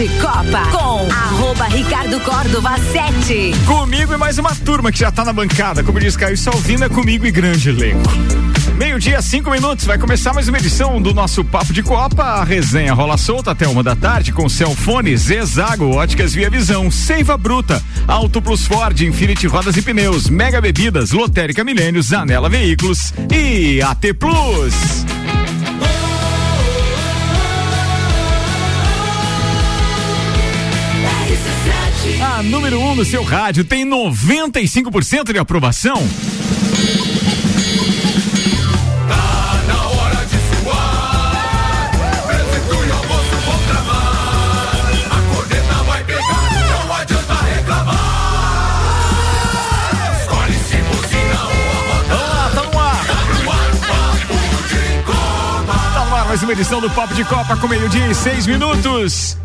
de Copa com arroba Ricardo Córdova 7. Comigo e mais uma turma que já tá na bancada. Como diz Caio Salvina, comigo e grande elenco. Meio-dia, cinco minutos, vai começar mais uma edição do nosso Papo de Copa. A resenha rola solta até uma da tarde com Celfone, Zezago, Óticas Via Visão, Seiva Bruta, Auto Plus Ford, Infinity Rodas e Pneus, Mega Bebidas, Lotérica Milênios, Anela Veículos e AT Plus. A número 1 um no seu rádio tem 95% de aprovação. Tá mais uma edição do Papo de Copa com meio-dia e seis minutos.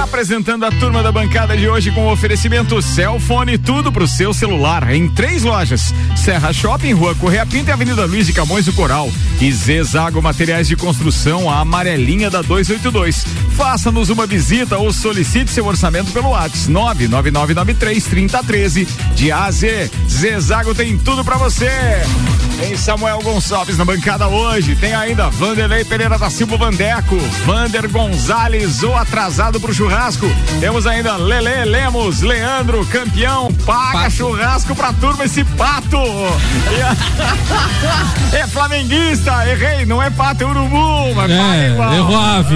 Apresentando a turma da bancada de hoje com o oferecimento Cellfone, tudo pro seu celular, em três lojas: Serra Shopping, Rua Correia Pinta e Avenida Luiz de Camões do Coral. E Zezago Materiais de Construção, a amarelinha da 282. Faça-nos uma visita ou solicite seu orçamento pelo WhatsApp 99993 3013 de AZ. Zezago tem tudo pra você. Tem Samuel Gonçalves na bancada hoje. Tem ainda Vanderlei Pereira da Silva Vandeco, Vander Gonzalez, o atrasado pro churrasco. Temos ainda Lele Lemos, Leandro, campeão. Paga churrasco pra turma esse pato. A- é flamenguista, errei, não é pato, é urubu, mas paga É, igual. errou a ave.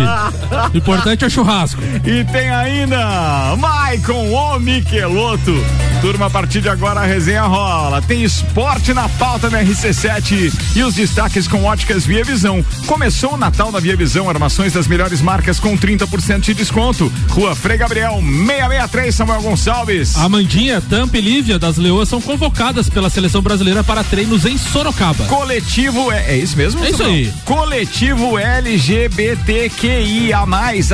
O importante é o churrasco. E tem ainda Maicon, o Miqueloto. Turma, a partir de agora a resenha rola. Tem esporte na pauta na RC7 e os destaques com óticas Via Visão. Começou o Natal na Via Visão, armações das melhores marcas com 30% de desconto. Rua Frei Gabriel, 663, Samuel Gonçalves. Amandinha, Tampa e Lívia das Leoas são convocadas pela seleção brasileira para treinos em Sorocaba. Coletivo é, é isso mesmo? É isso aí. Coletivo LGBTQIA+,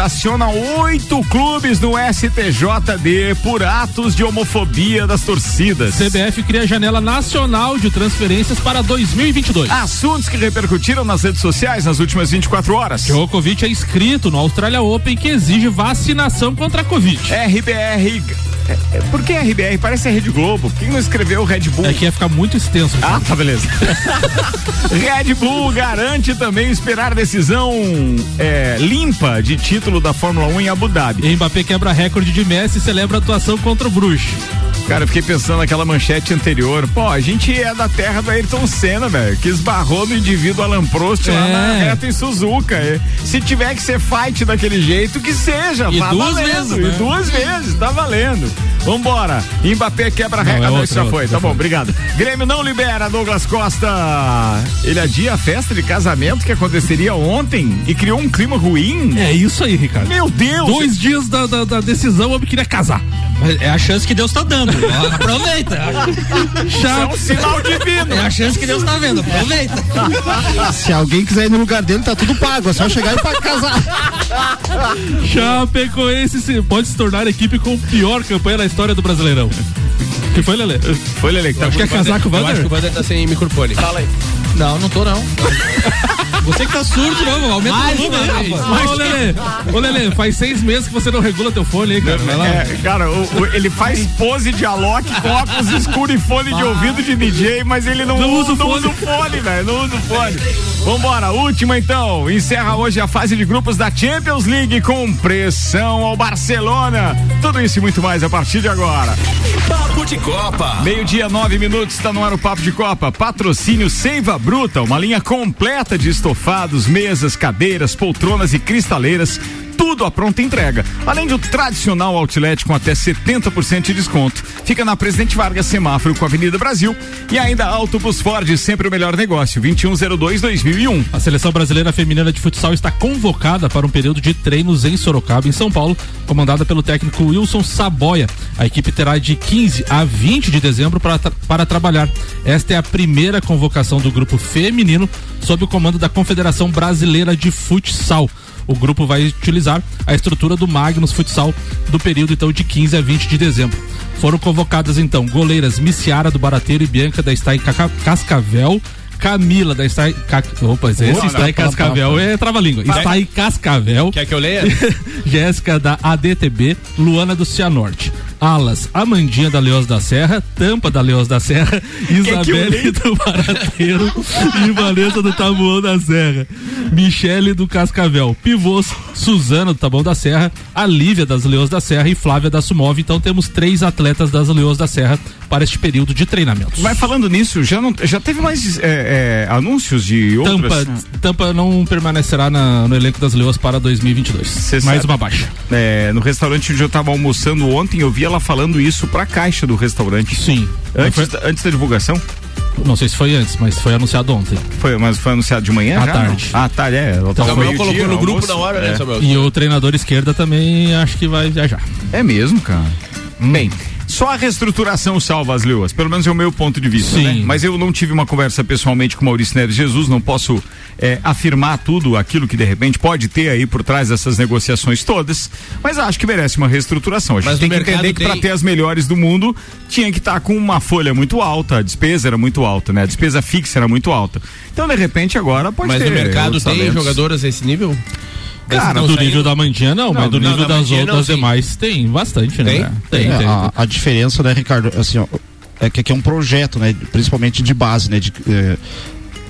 aciona oito clubes no STJD por atos de homofobia das torcidas. CBF cria janela nacional de transferências para 2022. Assuntos que repercutiram nas redes sociais nas últimas 24 horas. Djokovic é inscrito no Australia Open que exige vacinação contra a Covid. RBR. É, é, Por que RBR? Parece a Rede Globo. Quem não escreveu Red Bull? É que ia ficar muito extenso. Ah, tá beleza. Red Bull garante também esperar decisão é, limpa de título da Fórmula 1 em Abu Dhabi. Mbappé quebra recorde de Messi e celebra atuação contra o Bruges. Cara, eu fiquei pensando naquela manchete anterior. Pô, a gente é da terra do Ayrton Senna, velho, que esbarrou no indivíduo Alan Prost lá É. na reta em Suzuka. é. Se tiver que ser fight daquele jeito, que seja. E vá duas valendo. vezes, E né? duas vezes, tá valendo. Vambora. Mbappé quebra Não, recorde. é não, isso já é foi. outra, Tá bom, foi. obrigado. Grêmio não libera Douglas Costa. Ele adia a festa de casamento que aconteceria ontem e criou um clima ruim. É isso aí, Ricardo. Meu Deus! Dois dias da, da, da decisão, o homem queria casar. É a chance que Deus tá dando. Aproveita. Isso é um sinal divino. É a chance que Deus tá vendo. Aproveita. Se alguém quiser ir no lugar dele, tá tudo pago. É só chegar e pra casar. Chapecoense se- pode se tornar a equipe com pior campanha na história do Brasileirão. que foi, Lelê? Foi, Lele, que tá Quer casar com o Eu acho que o Wander tá sem microfone. Fala aí. Não, não tô não. Você que tá surdo, não, aumenta o volume aí, rapaz. Ô, Lelê, ô, Lelê, faz seis meses que você não regula teu fone aí, cara. Vai lá. É, cara, o- o- ele faz pose de Alok com óculos escuros e fone de ouvido de DJ, mas ele não, Não usa o não fone. usa o fone, velho. Não usa o fone. Vambora, última então. Encerra hoje a fase de grupos da Champions League com pressão ao Barcelona. Tudo isso e muito mais a partir de agora. Papo de Copa. Meio-dia, nove minutos, está no ar o Papo de Copa. Patrocínio Seiva Bruta, uma linha completa de estofados, mesas, cadeiras, poltronas e cristaleiras. Tudo à pronta entrega. Além do tradicional outlet com até 70% de desconto. Fica na Presidente Vargas Semáforo com a Avenida Brasil. E ainda Autobus Ford, sempre o melhor negócio. 2102-2001. A seleção brasileira feminina de futsal está convocada para um período de treinos em Sorocaba, em São Paulo, comandada pelo técnico Wilson Saboia. A equipe terá de 15 a 20 de dezembro para, para trabalhar. Esta é a primeira convocação do grupo feminino sob o comando da Confederação Brasileira de Futsal. O grupo vai utilizar a estrutura do Magnus Futsal do período então de 15 a 20 de dezembro. Foram convocadas então goleiras Missiara do Barateiro e Bianca da Stein Cascavel, Camila da Está Ca... Opa, esse Não, Está não, em Cascavel é trava-língua. Em Cascavel. Quer que eu leia? Jéssica da ADTB, Luana do Cianorte. Alas, Amandinha da Leoz da Serra, Tampa da Leoz da Serra, Isabelle do Barateiro e Vanessa do Tabuão da Serra. Michele do Cascavel, Pivôs, Suzana do Tabuão da Serra, a Lívia das Leões da Serra e Flávia da Sumov. Então temos três atletas das Leões da Serra para este período de treinamentos. Vai falando nisso, já, não, já teve mais é, é, anúncios de outras? Tampa, Tampa não permanecerá na- no elenco das Leões para 2022. Cê Mais sabe- uma baixa. É, no restaurante onde eu tava almoçando ontem, eu vi ela falando isso pra caixa do restaurante. Sim. Antes, Foi- da- antes da divulgação? não sei se foi antes, mas foi anunciado ontem. Foi, mas foi anunciado de manhã? À já, tarde. Não? Ah, tarde, é. Ela Samuel meio-dia, colocou no grupo almoço. na hora, né, É. Samuel? E o treinador esquerda também acho que vai viajar. É mesmo, cara. Bem, só a reestruturação salva as leoas, pelo menos é o meu ponto de vista, né? Mas eu não tive uma conversa pessoalmente com Maurício Neves Jesus, não posso é, afirmar tudo aquilo que de repente pode ter aí por trás dessas negociações todas, mas acho que merece uma reestruturação. A gente Mas tem que entender que para tem- ter as melhores do mundo tinha que estar com uma folha muito alta, a despesa era muito alta, né? A despesa fixa era muito alta. Então, de repente, agora pode Mas ter. no mercado tem talentos. jogadoras a esse nível? Cara, não do nível da Mandinha não, mas do não, nível da das Mandinha outras não, demais tem bastante, né? Tem? Tem, É, tem. a, a diferença, né, Ricardo, assim, ó, é que aqui é um projeto, né, principalmente de base, né, de, é,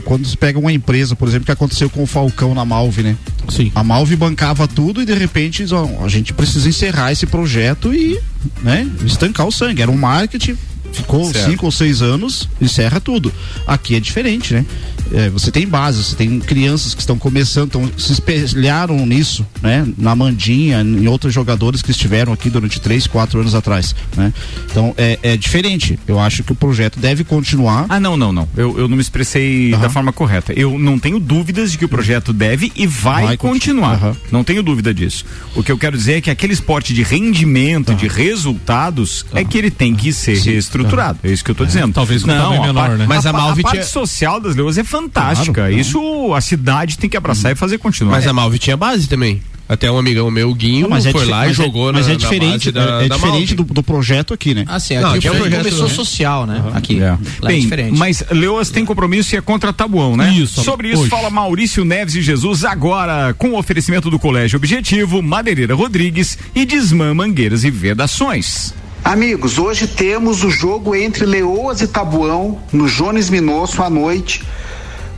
quando você pega uma empresa, por exemplo, que aconteceu com o Falcão na Malve, né, Sim. a Malve bancava tudo e de repente ó, a gente precisa encerrar esse projeto e, né, estancar o sangue, era um marketing, ficou Certo. cinco ou seis anos, encerra tudo. Aqui é diferente, né? É, você tem base, você tem crianças que estão começando, então se espelharam nisso, né? Na Mandinha, em outros jogadores que estiveram aqui durante três, quatro anos atrás, né? Então é, é diferente. Eu acho que o projeto deve continuar. Ah, não, não, não. Eu, eu não me expressei Aham. da forma correta. Eu não tenho dúvidas de que o projeto deve e vai, Vai continu- continuar. Aham. Não tenho dúvida disso. O que eu quero dizer é que aquele esporte de rendimento, de resultados, é que ele tem que ser reestruturado. É isso que eu tô dizendo. Talvez com não, tamanho a menor, par- né? Mas a pa- Malve parte tinha- social das leões é fantástica. Claro, não. isso a cidade tem que abraçar e fazer continuar. Mas É. a Malve tinha base também. Até um amigão meu, o Guinho, Mas é foi dife- lá e mas é- jogou mas na, é na diferente, da, é, é da diferente do, do projeto aqui, né? Assim, Não, aqui aqui é o projeto projeto, começou né? social, né? Aqui. É. Lá é Bem, diferente. mas Leoas tem compromisso e é contra Tabuão, né? Isso, Sobre isso hoje. fala Maurício Neves e Jesus agora com o oferecimento do Colégio Objetivo, Madeireira Rodrigues e Desmã Mangueiras e Vedações. Amigos, hoje temos o jogo entre Leoas e Tabuão no Jones Minosso à noite,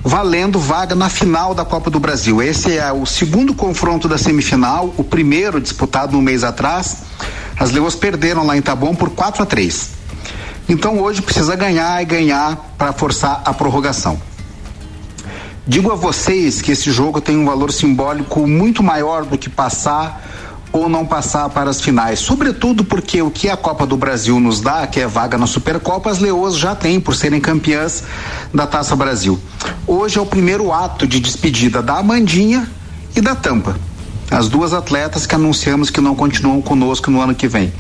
valendo vaga na final da Copa do Brasil. Esse é o segundo confronto da semifinal, o primeiro disputado um mês atrás. As Leoas perderam lá em Tabuão por 4 a 3. Então hoje precisa ganhar e ganhar para forçar a prorrogação. Digo a vocês que esse jogo tem um valor simbólico muito maior do que passar ou não passar para as finais, sobretudo porque o que a Copa do Brasil nos dá, que é vaga na Supercopa, as Leoas já têm por serem campeãs da Taça Brasil. Hoje é o primeiro ato de despedida da Amandinha e da Tampa, as duas atletas que anunciamos que não continuam conosco no ano que vem.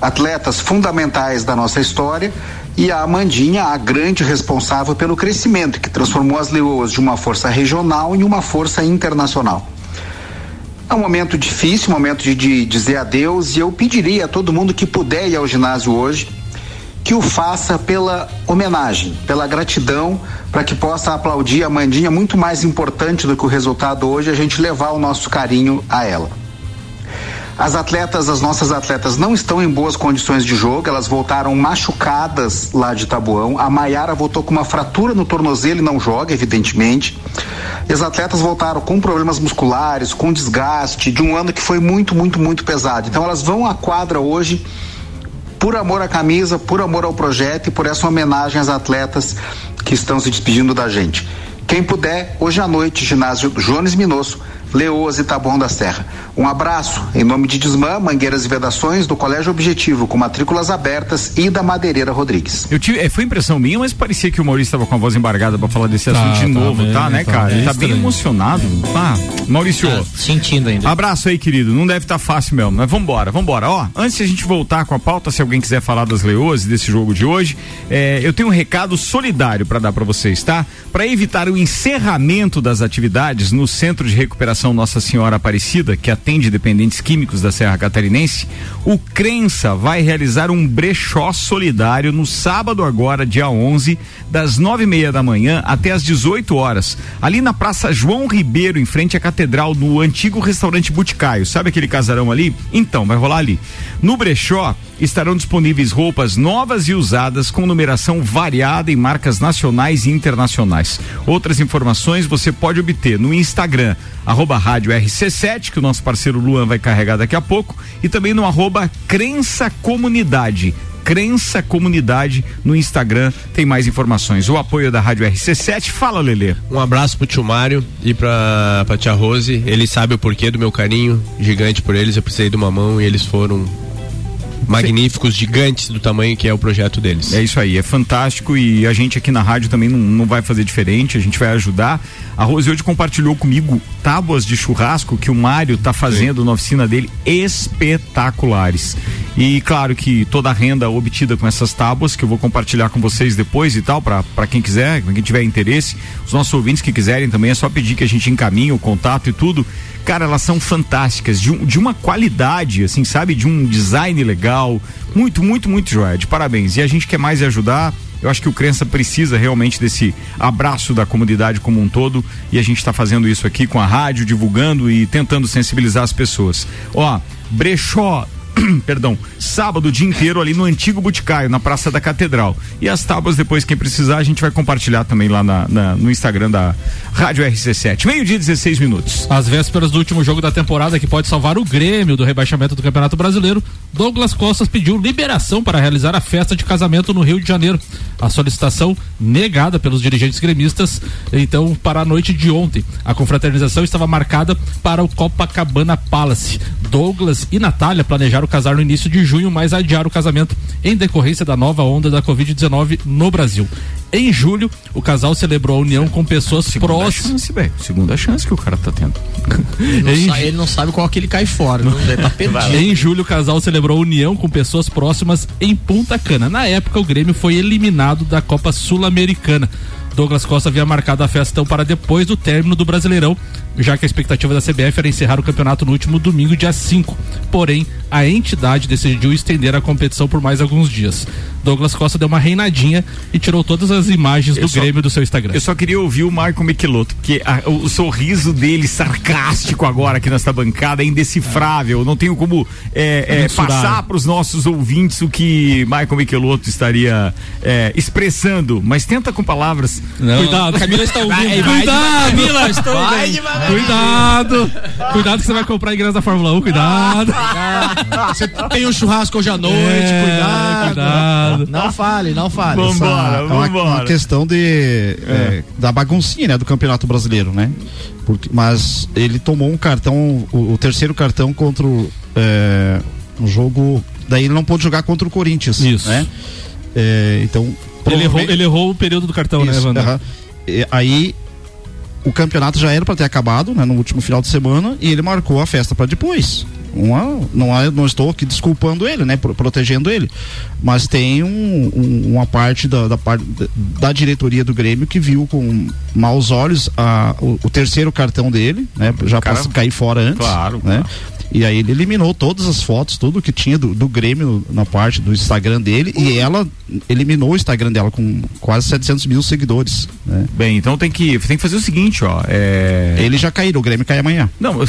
Atletas fundamentais da nossa história e a Amandinha, a grande responsável pelo crescimento, que transformou as Leoas de uma força regional em uma força internacional. É um momento difícil, um momento de, de dizer adeus, e eu pediria a todo mundo que puder ir ao ginásio hoje que o faça pela homenagem, pela gratidão, para que possa aplaudir a Mandinha, muito mais importante do que o resultado hoje, a gente levar o nosso carinho a ela. As atletas, as nossas atletas não estão em boas condições de jogo, elas voltaram machucadas lá de Tabuão. A Maiara voltou com uma fratura no tornozelo e não joga, evidentemente. E as atletas voltaram com problemas musculares, com desgaste de um ano que foi muito, muito, muito pesado. Então elas vão à quadra hoje por amor à camisa, por amor ao projeto e por essa homenagem às atletas que estão se despedindo da gente. Quem puder, hoje à noite, ginásio Jones Minosso, Leoas e Taboão da Serra. Um abraço em nome de Desmã, Mangueiras e Vedações, do Colégio Objetivo, com matrículas abertas e da Madeireira Rodrigues. Eu tive, é, foi impressão minha, mas parecia que o Maurício estava com a voz embargada para falar desse Tá, assunto de tá novo, bem, tá, né, tá cara? bem Ele tá bem estranho. emocionado. Ah, Maurício. Tá sentindo ainda. Abraço aí, querido. Não deve estar fácil mesmo, mas vambora, vambora. Ó, antes de a gente voltar com a pauta, se alguém quiser falar das leoas e desse jogo de hoje, é, eu tenho um recado solidário para dar para vocês, tá? Para evitar o encerramento das atividades no Centro de Recuperação Nossa Senhora Aparecida, que atende dependentes químicos da Serra Catarinense, o Crença vai realizar um brechó solidário no sábado agora, dia 11, das nove e meia da manhã até as 18 horas, ali na Praça João Ribeiro, em frente à Catedral, no antigo restaurante Boticário. Sabe aquele casarão ali? Então, vai rolar ali. No brechó estarão disponíveis roupas novas e usadas com numeração variada em marcas nacionais e internacionais. Outras informações você pode obter no Instagram, arroba rádio RC7, que o nosso parceiro Luan vai carregar daqui a pouco, e também no arroba Crença Comunidade. Crença Comunidade no Instagram tem mais informações. O apoio da Rádio RC7. Fala, Lelê. Um abraço pro tio Mário e pra, pra tia Rose. Ele sabe o porquê do meu carinho gigante por eles. Eu precisei de uma mão e eles foram magníficos, gigantes do tamanho que é o projeto deles. É isso aí, é fantástico e a gente aqui na rádio também não, não vai fazer diferente, a gente vai ajudar. A Rose hoje compartilhou comigo tábuas de churrasco que o Mário tá fazendo na oficina dele espetaculares. E claro que toda a renda obtida com essas tábuas, que eu vou compartilhar com vocês depois e tal, para quem quiser, quem tiver interesse, os nossos ouvintes que quiserem também, é só pedir que a gente encaminhe o contato e tudo. Cara, elas são fantásticas, de, um, de uma qualidade, assim, sabe? De um design legal. Muito, muito, muito joia. De parabéns. E a gente quer mais ajudar. Eu acho que o Crença precisa realmente desse abraço da comunidade como um todo e a gente está fazendo isso aqui com a rádio, divulgando e tentando sensibilizar as pessoas. Ó, brechó perdão, sábado o dia inteiro ali no antigo Boticário, na Praça da Catedral. E as tábuas, depois, quem precisar, a gente vai compartilhar também lá na, na- no Instagram da Rádio RC7. Meio-dia, 16 minutos. Às vésperas do último jogo da temporada que pode salvar o Grêmio do rebaixamento do Campeonato Brasileiro, Douglas Costas pediu liberação para realizar a festa de casamento no Rio de Janeiro. A solicitação negada pelos dirigentes gremistas, então, para a noite de ontem. A confraternização estava marcada para o Copacabana Palace. Douglas e Natália planejaram casar no início de junho, mas adiaram o casamento em decorrência da nova onda da Covid-19 no Brasil. Em julho, o casal celebrou a união com pessoas próximas. chance. Segunda chance que o cara tá tendo. Ele não, Em sa- ele não sabe qual que ele cai fora. Não, ele tá perdido. Em julho, o casal celebrou a união com pessoas próximas em Punta Cana. Na época, o Grêmio foi eliminado da Copa Sul-Americana. Douglas Costa havia marcado a festa então, para depois do término do Brasileirão, já que a expectativa da CBF era encerrar o campeonato no último domingo, dia 5. Porém, a entidade decidiu estender a competição por mais alguns dias. Douglas Costa deu uma reinadinha e tirou todas as imagens do só- Grêmio do seu Instagram. Eu só queria ouvir o Marco Michelotto, porque a- o, o sorriso dele sarcástico agora aqui nessa bancada é indecifrável. Não tenho como é, é, Mensurar. passar para os nossos ouvintes o que Michael Michelotto estaria é, expressando, mas tenta com palavras. Cuidado, Camila está ouvindo. Vai, vai, Cuidado, Camila, estou ouvindo. Cuidado! Cuidado que você vai comprar ingresso da Fórmula 1, cuidado! Você tem um churrasco hoje à noite, É, cuidado. cuidado. Não fale, não fale. Vambora, é uma, vambora. uma questão de é, da baguncinha né, do Campeonato Brasileiro, né? Porque, mas ele tomou um cartão, o, o terceiro cartão contra o é, um jogo. Daí ele não pôde jogar contra o Corinthians. Isso. Né? É, então. Ele errou, ele errou o período do cartão, né, Isso, Evandro? aham. E aí o campeonato já era para ter acabado, né, no último final de semana e ele marcou a festa para depois. Uma, não, não estou aqui desculpando ele, né, pro- protegendo ele, mas tem um- um- uma parte da, da, da- diretoria do Grêmio que viu com maus olhos a, o, o terceiro cartão dele, né, já para cair fora antes, Claro, né? claro. E aí ele eliminou todas as fotos, tudo que tinha do, do Grêmio na parte do Instagram dele e ela eliminou o Instagram dela com quase 700 mil seguidores. Né? Bem, então tem que, tem que fazer o seguinte, ó. É... Ele já caíram, o Grêmio cai amanhã. Não,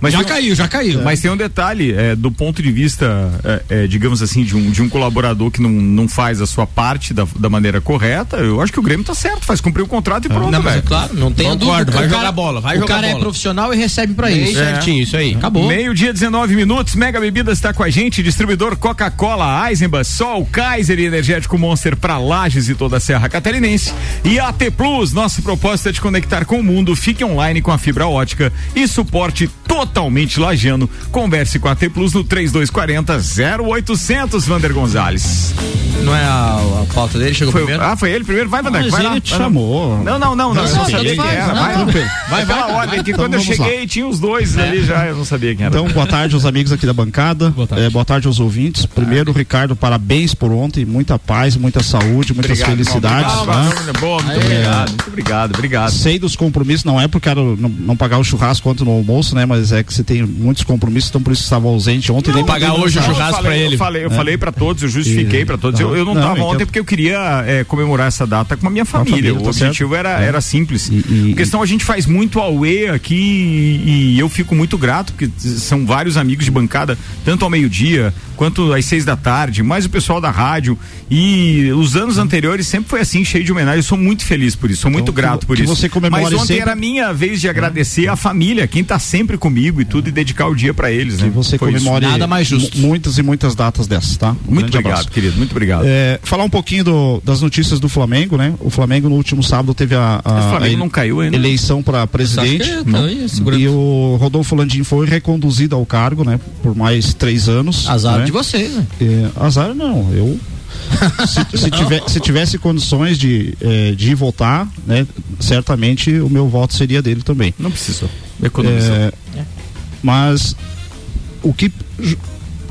mas Já tem um- caiu, já caiu. Mas tem um detalhe, é, do ponto de vista, é, é, digamos assim, de um, de um colaborador que não, não faz a sua parte da, da maneira correta, eu acho que o Grêmio tá certo, faz cumprir o contrato e pronto, Não, mas é claro, não tem dúvida. vai O jogar cara- bola, vai o jogar cara é profissional e recebe pra isso. Certinho, isso aí. Acabou. Meio-dia, 19 minutos, Mega Bebidas está com a gente, distribuidor Coca-Cola, Eisenbahn, Sol, Kaiser e Energético Monster para Lages e toda a Serra Catarinense. E a T Plus, nosso propósito é te conectar com o mundo, fique online com a fibra ótica e suporte totalmente lagiano. Converse com a T Plus no 3240 0800, Vander Gonzalez. Não é a, a pauta dele? Chegou Foi, primeiro? ah, foi ele primeiro? Vai, Vander, Mas vai ele lá. te vai chamou. Não, não, não, não. Não, não, não, Vai, não. vai, vai. Aquela ordem que Então quando eu vamos lá. cheguei tinha os Esses ali já eu não sabia quem era. Então, boa tarde aos amigos aqui da bancada. Boa tarde. Eh, boa tarde aos ouvintes. Primeiro, Ricardo, parabéns por ontem. Muita paz, muita saúde, muitas Obrigado, felicidades. irmão. tá? Obrigado, Boa, muito obrigado, muito obrigado, obrigado. Sei dos compromissos, não é porque quero não, não pagar o churrasco ontem no almoço, né? Mas é que você tem muitos compromissos, então por isso estava ausente ontem. nem pagar hoje o churrasco eu falei, pra ele. Eu falei, eu falei pra todos, eu justifiquei E- pra todos. Eu, eu não, Não, tava então- ontem porque eu queria é, comemorar essa data com a minha família. família, o tá objetivo certo. era, era simples. E- e- a questão a gente faz muito auê aqui e, e eu fico muito grato, porque são vários amigos de bancada, tanto ao meio-dia quanto às seis da tarde, mais o pessoal da rádio. E os anos anteriores sempre foi assim, cheio de homenagem. Eu sou muito feliz por isso, sou muito Então, grato por que isso. você comemore Mas ontem sempre- era minha vez de agradecer a família, quem tá sempre comigo e tudo, e dedicar o dia pra eles, Que né? você Foi isso. comemore Nada mais justo. mu- muitas e muitas datas dessas, tá? Um Muito obrigado, abraço. querido, muito obrigado. É, falar um pouquinho do- das notícias do Flamengo, né? O Flamengo no último sábado teve a, a- o Flamengo a não caiu ainda? eleição para presidente. É, tá. E o Rodolfo Landim foi reconduzido ao cargo, né? Por mais três anos. Azar né? De vocês, né? É, azar não, eu. Se, se tiver- se tivesse condições de, eh, de votar, né? Certamente o meu voto seria dele também. Não precisou. Economizou. É, mas o que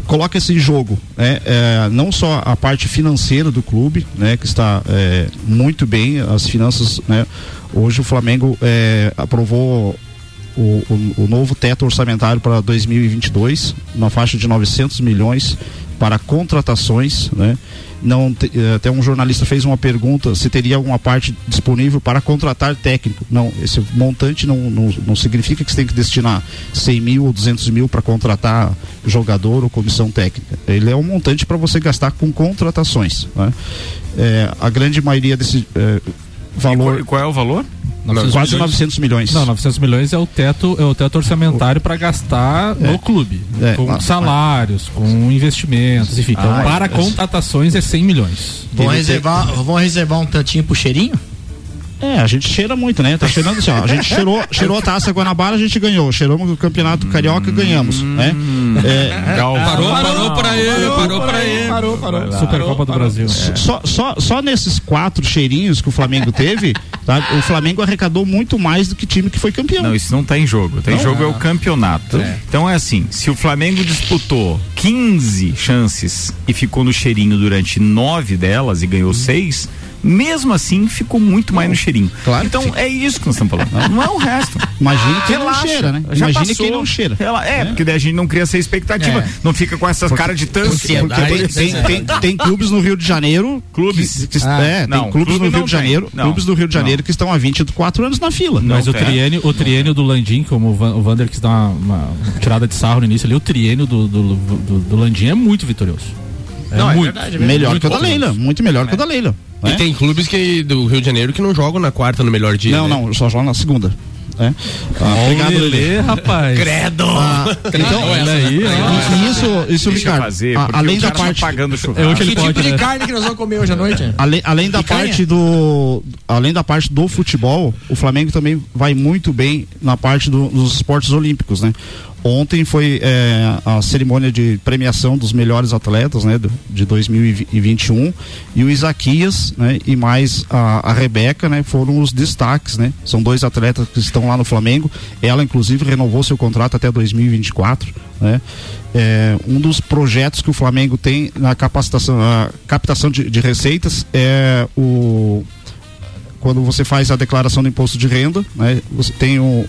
coloca esse jogo, né, é, não só a parte financeira do clube, né, que está é, muito bem, as finanças, né, hoje o Flamengo é, aprovou o, o- o novo teto orçamentário para 2022 na faixa de 900 milhões para contratações, né? Não eh, até um jornalista fez uma pergunta se teria alguma parte disponível para contratar técnico. Não, esse montante não, não, não significa que você tem que destinar 100 mil ou 200 mil para contratar jogador ou comissão técnica. Ele é um montante para você gastar com contratações. Né? Eh, a grande maioria desse eh, valor, E qual é o valor? Quase 900 milhões. Não, 900 milhões é o teto, é o teto orçamentário para gastar no clube, É, com lá- salários, com investimentos, enfim. Então, Ah, para é. contratações é 100 milhões. Vão reservar, vão reservar um tantinho pro cheirinho? É, a gente cheira muito, né? Tá cheirando assim, ó. A gente cheirou, cheirou a taça Guanabara, a gente ganhou. Cheiramos o campeonato carioca, ganhamos, né? É, Parou, parou pra ele, parou pra ele. Parou, parou. Supercopa do Brasil. só, só, só nesses quatro cheirinhos que o Flamengo teve, tá? O Flamengo arrecadou muito mais do que time que foi campeão. Não, isso não tá em jogo. Tá em jogo é o campeonato. Então é assim, se o Flamengo disputou 15 chances e ficou no cheirinho durante nove delas e ganhou seis, mesmo assim ficou muito mais no cheirinho. Claro que Então é isso que nós estamos falando. Não é o resto. Imagine quem Relaxa, não cheira, né? passou. quem não cheira. Rela- É, porque daí a gente não cria essa expectativa. É. Não fica com essas caras de tanto. Porque tem, tem, tem clubes no Rio de Janeiro. Clubes? que- que- Ah, é, não, tem clubes clube no Rio não de. Janeiro. Não, Clubes do Rio de Janeiro não. que estão há 24 anos na fila. Mas o tem. triênio, o triênio do Landim, como o Van- o Vander quis dar uma, uma tirada de sarro no início ali, o triênio do, do, do, do Landim é muito vitorioso. É Não, é muito. verdade, é Melhor Muito que o da. Leila. Muito melhor que o da Leila. E né? tem clubes que, do Rio de Janeiro que não jogam na quarta no melhor dia. Não, né? não, só joga na segunda. né? Ah, obrigado, Lelê. Rapaz. Credo! Então, Olha aí, isso, isso Deixa Ricardo, fazer, a- porque além da tá parte pagando. É hoje ele Que tipo pode, de né? carne que nós vamos comer hoje à noite? Além, além da Picanha? parte do além da parte do futebol, o Flamengo também vai muito bem na parte do- dos esportes olímpicos, né? Ontem foi é, a cerimônia de premiação dos melhores atletas, né, do- de 2021 e o Isaquias, né, e mais a, a Rebeca, né, foram os destaques, né? São dois atletas que estão lá no Flamengo. Ela inclusive renovou seu contrato até 2024, né? É, um dos projetos que o Flamengo tem na capacitação, a captação de, de receitas é o quando você faz a declaração do imposto de renda, né, você tem um,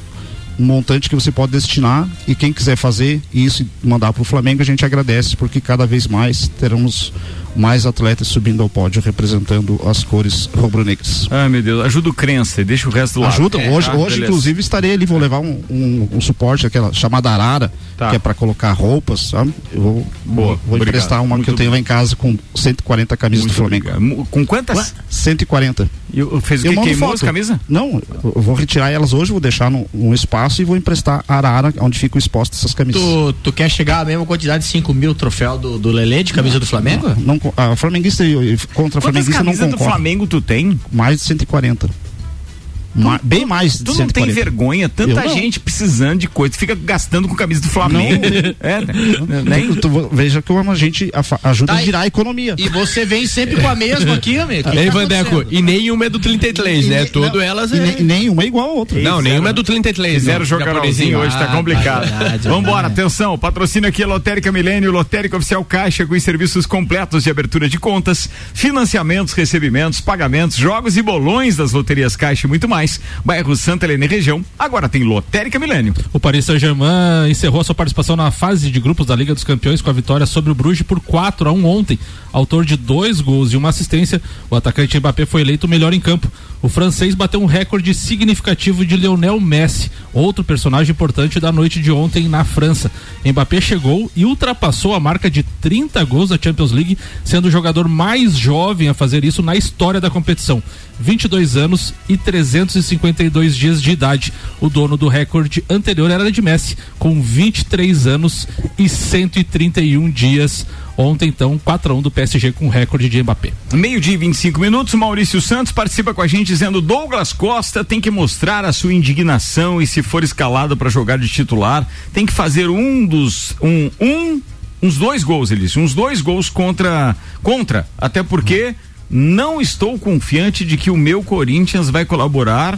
um montante que você pode destinar e quem quiser fazer isso e mandar para o Flamengo a gente agradece porque cada vez mais teremos mais atletas subindo ao pódio representando as cores rubro-negras. Ai, meu Deus, ajuda o crença e deixa o resto do lado. Ajuda, É, hoje, tá, hoje beleza. inclusive estarei ali, vou levar um, um, um suporte, aquela chamada arara, Tá. que é para colocar roupas, sabe? Eu vou, Boa, vou, obrigado. emprestar uma que Muito eu tenho lá em casa com 140 camisas Muito do Flamengo. obrigado. Com quantas? 140. E eu- Fez o que? Queimou foto. as camisas? Não, eu vou retirar elas hoje, vou deixar num, num espaço e vou emprestar a arara, onde ficam expostas essas camisas. Tu, tu quer chegar à mesma quantidade de 5 mil troféu do, do Lelê de camisa do Flamengo? Não, co- a flamenguista e- e contra a Quantas flamenguista não camisas do. Flamengo tu tem? Mais de 140. Ma- bem mais de Tu não tem 140. vergonha, tanta Eu não. gente precisando de coisa, tu fica gastando com camisa do Flamengo. é, né? Nem, tu, veja como a gente ajuda Tá, a girar a economia. E você vem sempre com a mesma aqui, amigo. Que Ei, que tá Vandeco, e nenhuma é do 33, né? Tudo elas E é. ne- nenhuma é igual a outra. Não, nenhuma é do 33. Fizeram não. jogarolzinho Japonesinho. hoje, tá Ah, complicado. verdade, Vambora, é. atenção, patrocínio aqui é Lotérica Milênio, Lotérica Oficial Caixa, com os serviços completos de abertura de contas, financiamentos, recebimentos, pagamentos, jogos e bolões das loterias Caixa e muito mais. Bairro Santa Helena e região, agora tem Lotérica Milênio. O Paris Saint-Germain encerrou sua participação na fase de grupos da Liga dos Campeões com a vitória sobre o Bruges por 4 a 1 ontem. Autor de dois gols e uma assistência, o atacante Mbappé foi eleito o melhor em campo. O francês bateu um recorde significativo de Lionel Messi, outro personagem importante da noite de ontem na França. Mbappé chegou e ultrapassou a marca de 30 gols da Champions League, sendo o jogador mais jovem a fazer isso na história da competição. 22 anos e 352 dias de idade. O dono do recorde anterior era de Messi, com 23 anos e 131 dias. Ontem, então, 4 a 1 do PSG com recorde de Mbappé. Meio-dia e 25 minutos, Maurício Santos participa com a gente dizendo: Douglas Costa tem que mostrar a sua indignação e, se for escalado para jogar de titular, tem que fazer um dos. um, um uns dois gols, ele disse, uns dois gols contra. contra. Até porque não estou confiante de que o meu Corinthians vai colaborar.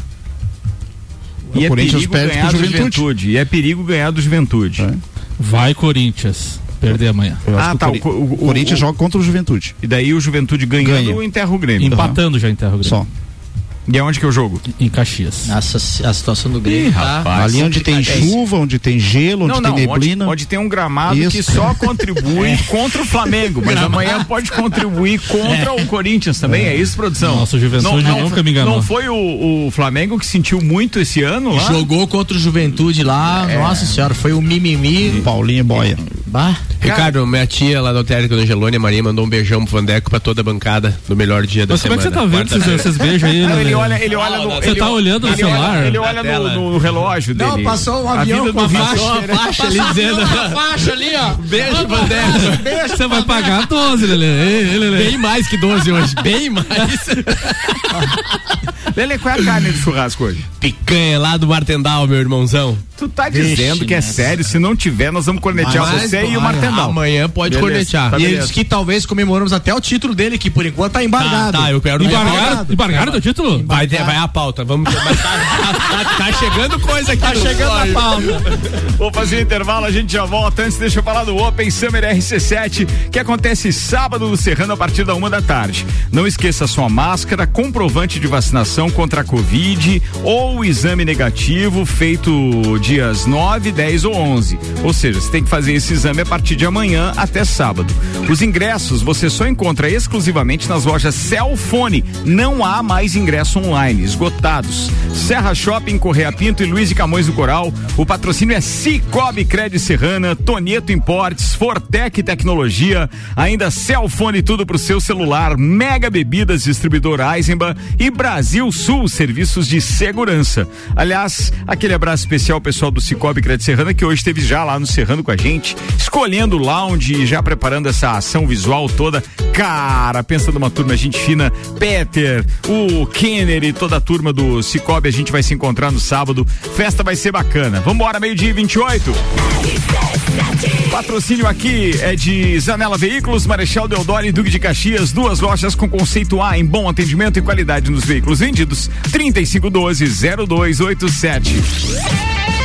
O E é Corinthians perigo perde ganhar do Juventude. juventude. E é perigo ganhar do juventude. É. Vai, Corinthians. Perder amanhã. Ah, tá, O, o- o- o Corinthians o- joga contra o Juventude. E daí o juventude ganhando Ganha. ou enterra o Grêmio. Empatando já em Terra Grande. Só. E é onde que eu jogo? Em Caxias. Nossa, a situação do Grêmio tá rapaz. Ali onde tem complicadíssima. chuva, onde tem gelo, onde não, tem não, onde, neblina. onde tem um gramado Isso. que só contribui contra o Flamengo, mas amanhã pode contribuir contra o Corinthians também, é, isso, produção? Nossa, o Juventude nunca me enganou. Não foi o, o Flamengo que sentiu muito esse ano lá? Jogou contra o Juventude lá, nossa senhora, foi um mimimi. Paulinho e Boia. Bah. Ricardo, minha tia lá da Lotérica do Angelone, a Maria, mandou um beijão pro Vandeco pra toda a bancada do melhor dia da Mas como é semana. que você tá vendo esses, esses beijos aí, Não, né? ele olha, ele olha no. Você ele tá olha- olhando no ele olha- celular? Ele olha no, no relógio dele. Não, passou um avião com a do faixa, Vitor- faixa ali dizendo. faixa ali, ó. Beijo, Vandeco. Você vai pagar 12, Lelê. Bem mais que 12 hoje, bem mais. Lele, qual é a carne do churrasco hoje? Picanha lá do Martendal, meu irmãozão. Tu tá dizendo que é sério, se não tiver, nós vamos cornetear Mas, e o Martendal. Amanhã pode Beleza, cornetear. tá E ele disse que talvez comemoramos até o título dele, que por enquanto tá embargado. Tá, tá, eu quero Embargaram, embargaram teu título? Vai, ter- vai a pauta, vamos. Tá, tá- tá- tá chegando coisa aqui. Tá chegando a pauta. Vou fazer um intervalo, a gente já volta. Antes, deixa eu falar do Open Summer RC7, que acontece sábado no Serrano a partir da uma da tarde. Não esqueça sua máscara, comprovante de vacinação contra a Covid ou o exame negativo feito dias 9, 10 ou 11. Ou seja, você tem que fazer esse exame a partir de amanhã até sábado. Os ingressos você só encontra exclusivamente nas lojas Celfone. Não há mais ingresso online, esgotados. Serra Shopping, Correia Pinto e Luiz de Camões do Coral. O patrocínio é Cicobi Cred Serrana, Tonieto Importes, Fortec Tecnologia, ainda Celfone tudo pro seu celular, Mega Bebidas Distribuidor Eisenbahn e Brasil Sul Serviços de Segurança. Aliás, aquele abraço especial pessoal do Cicobi Cred Serrana que hoje esteve já lá no Serrano com a gente, escolhendo o lounge e já preparando essa ação visual toda. Cara, pensa numa turma gente fina, Peter, o Kenner e toda a turma do Cicobi, a gente vai se encontrar no sábado. Festa vai ser bacana. Vambora, meio-dia e 28. Patrocínio aqui é de Zanela Veículos, Marechal Deodoro e Duque de Caxias, duas lojas com conceito A em bom atendimento e qualidade nos veículos vendidos. 3512-0287. 11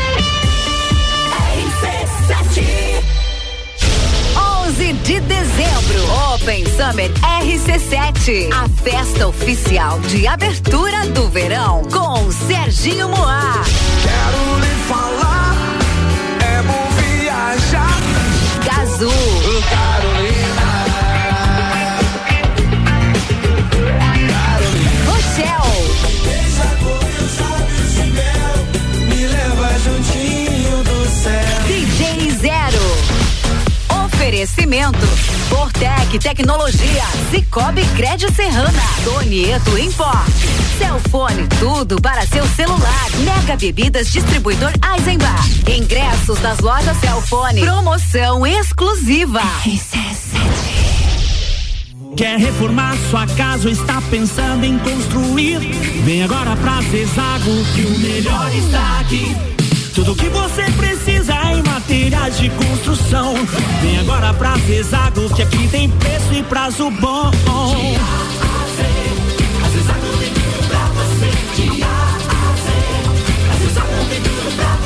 Open Summer RC7. A festa oficial de abertura do verão com Serginho Moá. Quero lhe falar, é bom viajar. Gazu, Rochelle, Oferecimento. Fortec Tecnologia. Cicobi Crédito Serrana. Donieto Import. Celfone, tudo para seu celular. Mega Bebidas Distribuidor Eisenbach. Ingressos nas lojas Celfone. Promoção exclusiva. Quer reformar sua casa ou está pensando em construir? Vem agora pra Zezago que o melhor está aqui. Tudo que você precisa materiais de construção. Vem agora pra Zezago que aqui tem preço e prazo bom.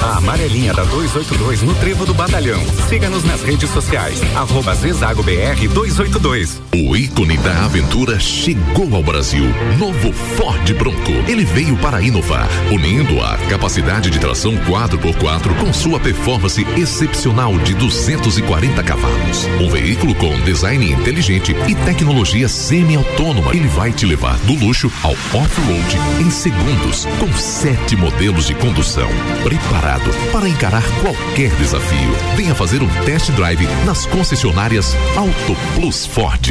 A amarelinha da 282 no Trevo do Batalhão. Siga-nos nas redes sociais. Arroba Zezago BR 282. O ícone da aventura chegou ao Brasil. Novo Ford Bronco. Ele veio para inovar, unindo a capacidade de tração 4x4 com sua performance excepcional de 240 cavalos. Um veículo com design inteligente e tecnologia semi-autônoma. Ele vai te levar do luxo ao off-road em segundos, com sete modelos de condução. Preparado para encarar qualquer desafio. Venha fazer um test drive nas concessionárias Auto Plus Ford.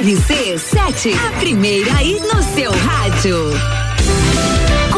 RC7, a primeira aí no seu rádio.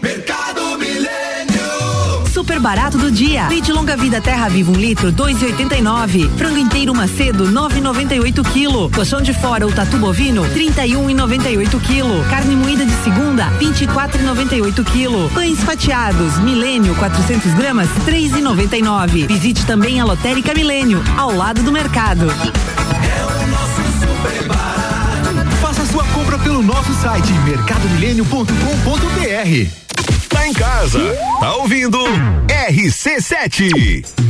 Mercado Milênio. Super barato do dia. Leite longa vida Terra Viva um litro 2,89. Frango inteiro Macedo 9,98 quilo. Colchão de fora ou tatu bovino 31,98 quilo. Carne moída de segunda 24,98 quilo. Pães fatiados Milênio 400 gramas 3,99. Visite também a Lotérica Milênio ao lado do mercado. Faça pelo nosso site mercadomilênio.com.br. Tá em casa, tá ouvindo? RC7.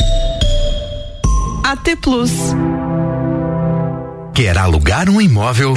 AT Plus. Quer alugar um imóvel?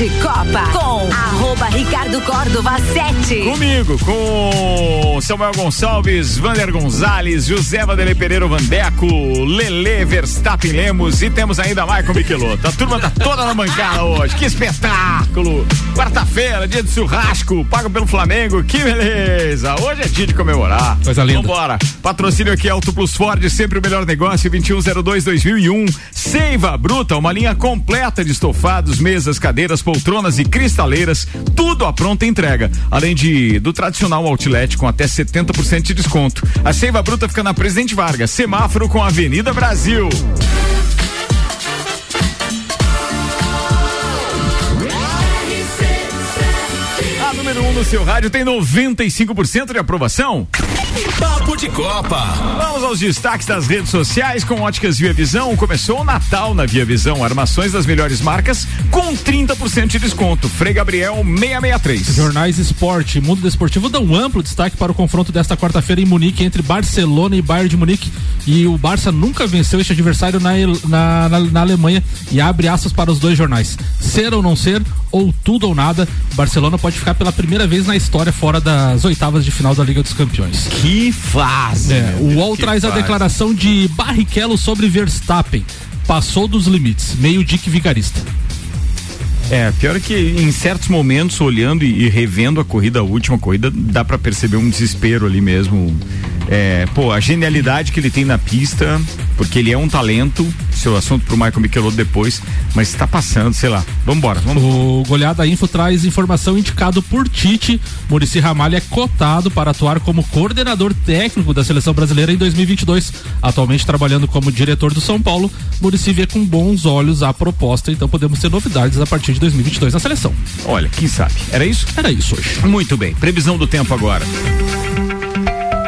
De Copa com arroba Ricardo Córdova 7. Comigo, com Samuel Gonçalves, Vander Gonzalez, José Vanderlei Pereira Vandeco, Lele Verstappen Lemos e temos ainda Michael Michelotto. A turma tá toda na bancada hoje. Que espetáculo! Quarta-feira, dia de churrasco, pago pelo Flamengo. Que beleza! Hoje é dia de comemorar. Coisa linda. Vambora. Patrocínio aqui Auto Plus Ford, sempre o melhor negócio, 2102-2001. Seiva Bruta, uma linha completa de estofados, mesas, cadeiras, poltronas e cristaleiras, tudo à pronta entrega. Além de do tradicional outlet com até 70% de desconto. A Seiva Bruta fica na Presidente Vargas, semáforo com a Avenida Brasil. A número 1 um no seu rádio tem 95% de aprovação. Papo de Copa. Vamos aos destaques das redes sociais com Óticas Via Visão. Começou o Natal na Via Visão. Armações das melhores marcas com 30% de desconto. Frei Gabriel 663. Jornais Esporte e Mundo Desportivo dão amplo destaque para o confronto desta quarta-feira em Munique entre Barcelona e Bayern de Munique. E o Barça nunca venceu este adversário na, na, na, na Alemanha e abre aspas para os dois jornais. Ser ou não ser, ou tudo ou nada, o Barcelona pode ficar pela primeira vez na história fora das oitavas de final da Liga dos Campeões. Que fase! É, o UOL traz a fase. declaração de Barrichello sobre Verstappen. Passou dos limites, meio dick vigarista. É, pior é que em certos momentos, olhando e, e revendo a corrida, a última corrida, dá pra perceber um desespero ali mesmo. É, pô, a genialidade que ele tem na pista, porque ele é um talento, seu assunto pro Michael Michelotto depois, mas tá passando, sei lá. Vambora, vamos O Goleada Info traz informação indicado por Tite. Murici Ramalho é cotado para atuar como coordenador técnico da seleção brasileira em 2022. Atualmente trabalhando como diretor do São Paulo, Murici vê com bons olhos a proposta, então podemos ter novidades a partir de 2022 na seleção. Olha, quem sabe? Era isso? Era isso hoje. Muito bem. Previsão do tempo agora.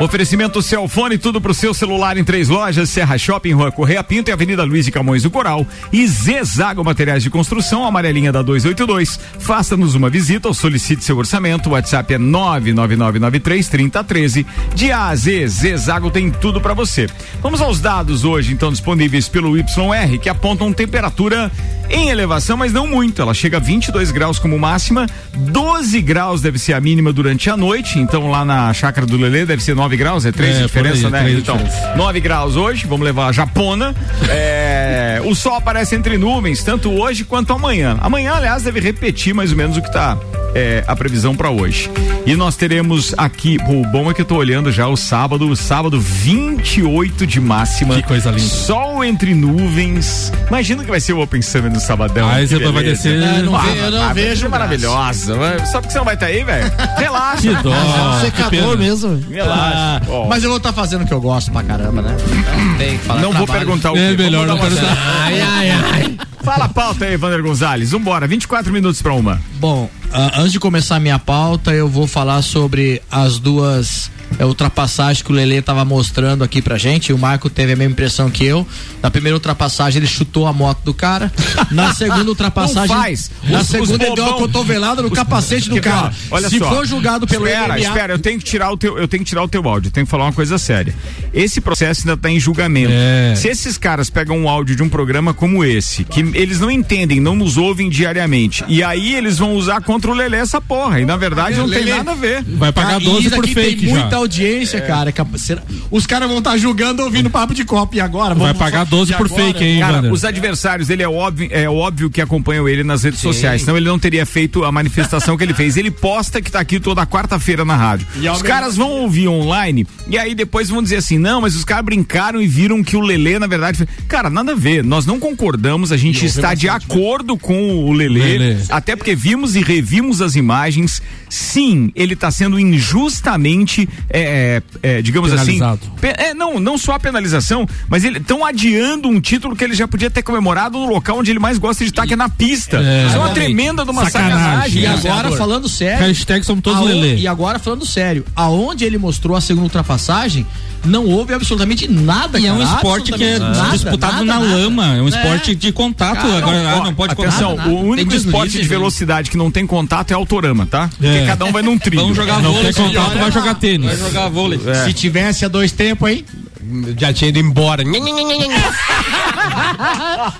Oferecimento Celfone, tudo pro seu celular em três lojas, Serra Shopping, Rua Correia Pinto e Avenida Luiz de Camões do Coral e Zezago Materiais de Construção, amarelinha da 282. Faça-nos uma visita ou solicite seu orçamento. O WhatsApp é 999933013. De A a Z, Zezago tem tudo para você. Vamos aos dados hoje, então, disponíveis pelo YR, que apontam temperatura em elevação, mas não muito. Ela chega a 22 graus como máxima, 12 graus deve ser a mínima durante a noite. Então, lá na chácara do Lelê deve ser 9 graus, é 3 É, de diferença, aí, né? três de então, diferença. 9 graus hoje, vamos levar a japona. É, o sol aparece entre nuvens, tanto hoje quanto amanhã. Amanhã, aliás, deve repetir mais ou menos o que está a previsão para hoje. E nós teremos aqui, o bom é que eu tô olhando já o sábado, o sábado 28 de máxima. Que coisa linda. Sol entre nuvens. Imagina que vai ser o Open Summit no sabadão. Ah, que depois vai descer- É, não Ah, ve- eu não vai vejo ser maravilhosa. Mas Só porque você não vai estar aí, velho. Relaxa. Que dó. Ah, que secador mesmo. Relaxa. Ah. Mas eu vou estar fazendo o que eu gosto pra caramba, né? Então tem que falar Não vou trabalho. perguntar o É quê. melhor não perguntar. Ai, ai, ai. Fala a pauta aí, Vander Gonzalez. Vambora, 24 minutos pra uma. Bom, ah, antes de começar a minha pauta, eu vou falar sobre as duas é, ultrapassagens que o Lele estava mostrando aqui pra gente. O Marco teve a mesma impressão que eu. Na primeira ultrapassagem, ele chutou a moto do cara. Na segunda ultrapassagem. Não faz. Na Os- segunda, os ele deu uma cotovelada no os- capacete do cara. Olha Se só. for julgado pelo espera, MMA, espera, eu tenho que tirar o teu, eu tenho que tirar o teu áudio, eu tenho que falar uma coisa séria. Esse processo ainda está em julgamento. É. Se esses caras pegam um áudio de um programa como esse, que eles não entendem, não nos ouvem diariamente, e aí eles vão usar contra o Lelê essa porra, e na verdade não tem Lelê- nada a ver. Vai pagar Cara, 12 isso por fake tem já. muita audiência, cara. Cap- será- Os caras vão estar julgando ouvindo papo de copo. E agora? Vai pagar 12 e por agora? fake, hein, Cara, Wander? os adversários dele é óbvio, é óbvio que acompanham ele nas redes sociais, senão ele não teria feito a manifestação que ele fez. Ele posta que tá aqui toda quarta-feira na rádio. E Os mesmo- caras vão ouvir online e aí depois vão dizer assim: não, mas os caras brincaram e viram que o Lelê, na verdade. fez-" Cara, nada a ver. Nós não concordamos, a gente está de acordo com o Lelê, Lelê. até porque vimos e revimos as imagens. Sim, ele está sendo injustamente, é, é, é, digamos Penalizado. assim. Pe- É, não, não só a penalização, mas eles estão adiando um título que ele já podia ter comemorado no local onde ele mais gosta de estar, que é na pista. É. Isso é uma tremenda de uma Sacanagem. sacanagem. E É, agora, falando sério. Hashtag somos todos Lelê. E agora, falando sério, aonde ele mostrou a segunda ultrapassagem, não houve absolutamente nada. E é um cara, esporte que é nada, disputado nada, na nada. lama, é um É. esporte de contato. Cara, agora Ó, ah, não pode atenção, contar. o único Tem esporte de né? velocidade que não tem contato é autorama, tá? Porque É. cada um vai num trilho. Vamos jogar Não vôlei. quer contato, olha vai jogar tênis. Jogar vôlei. Se tivesse a dois tempos aí, Já tinha ido embora.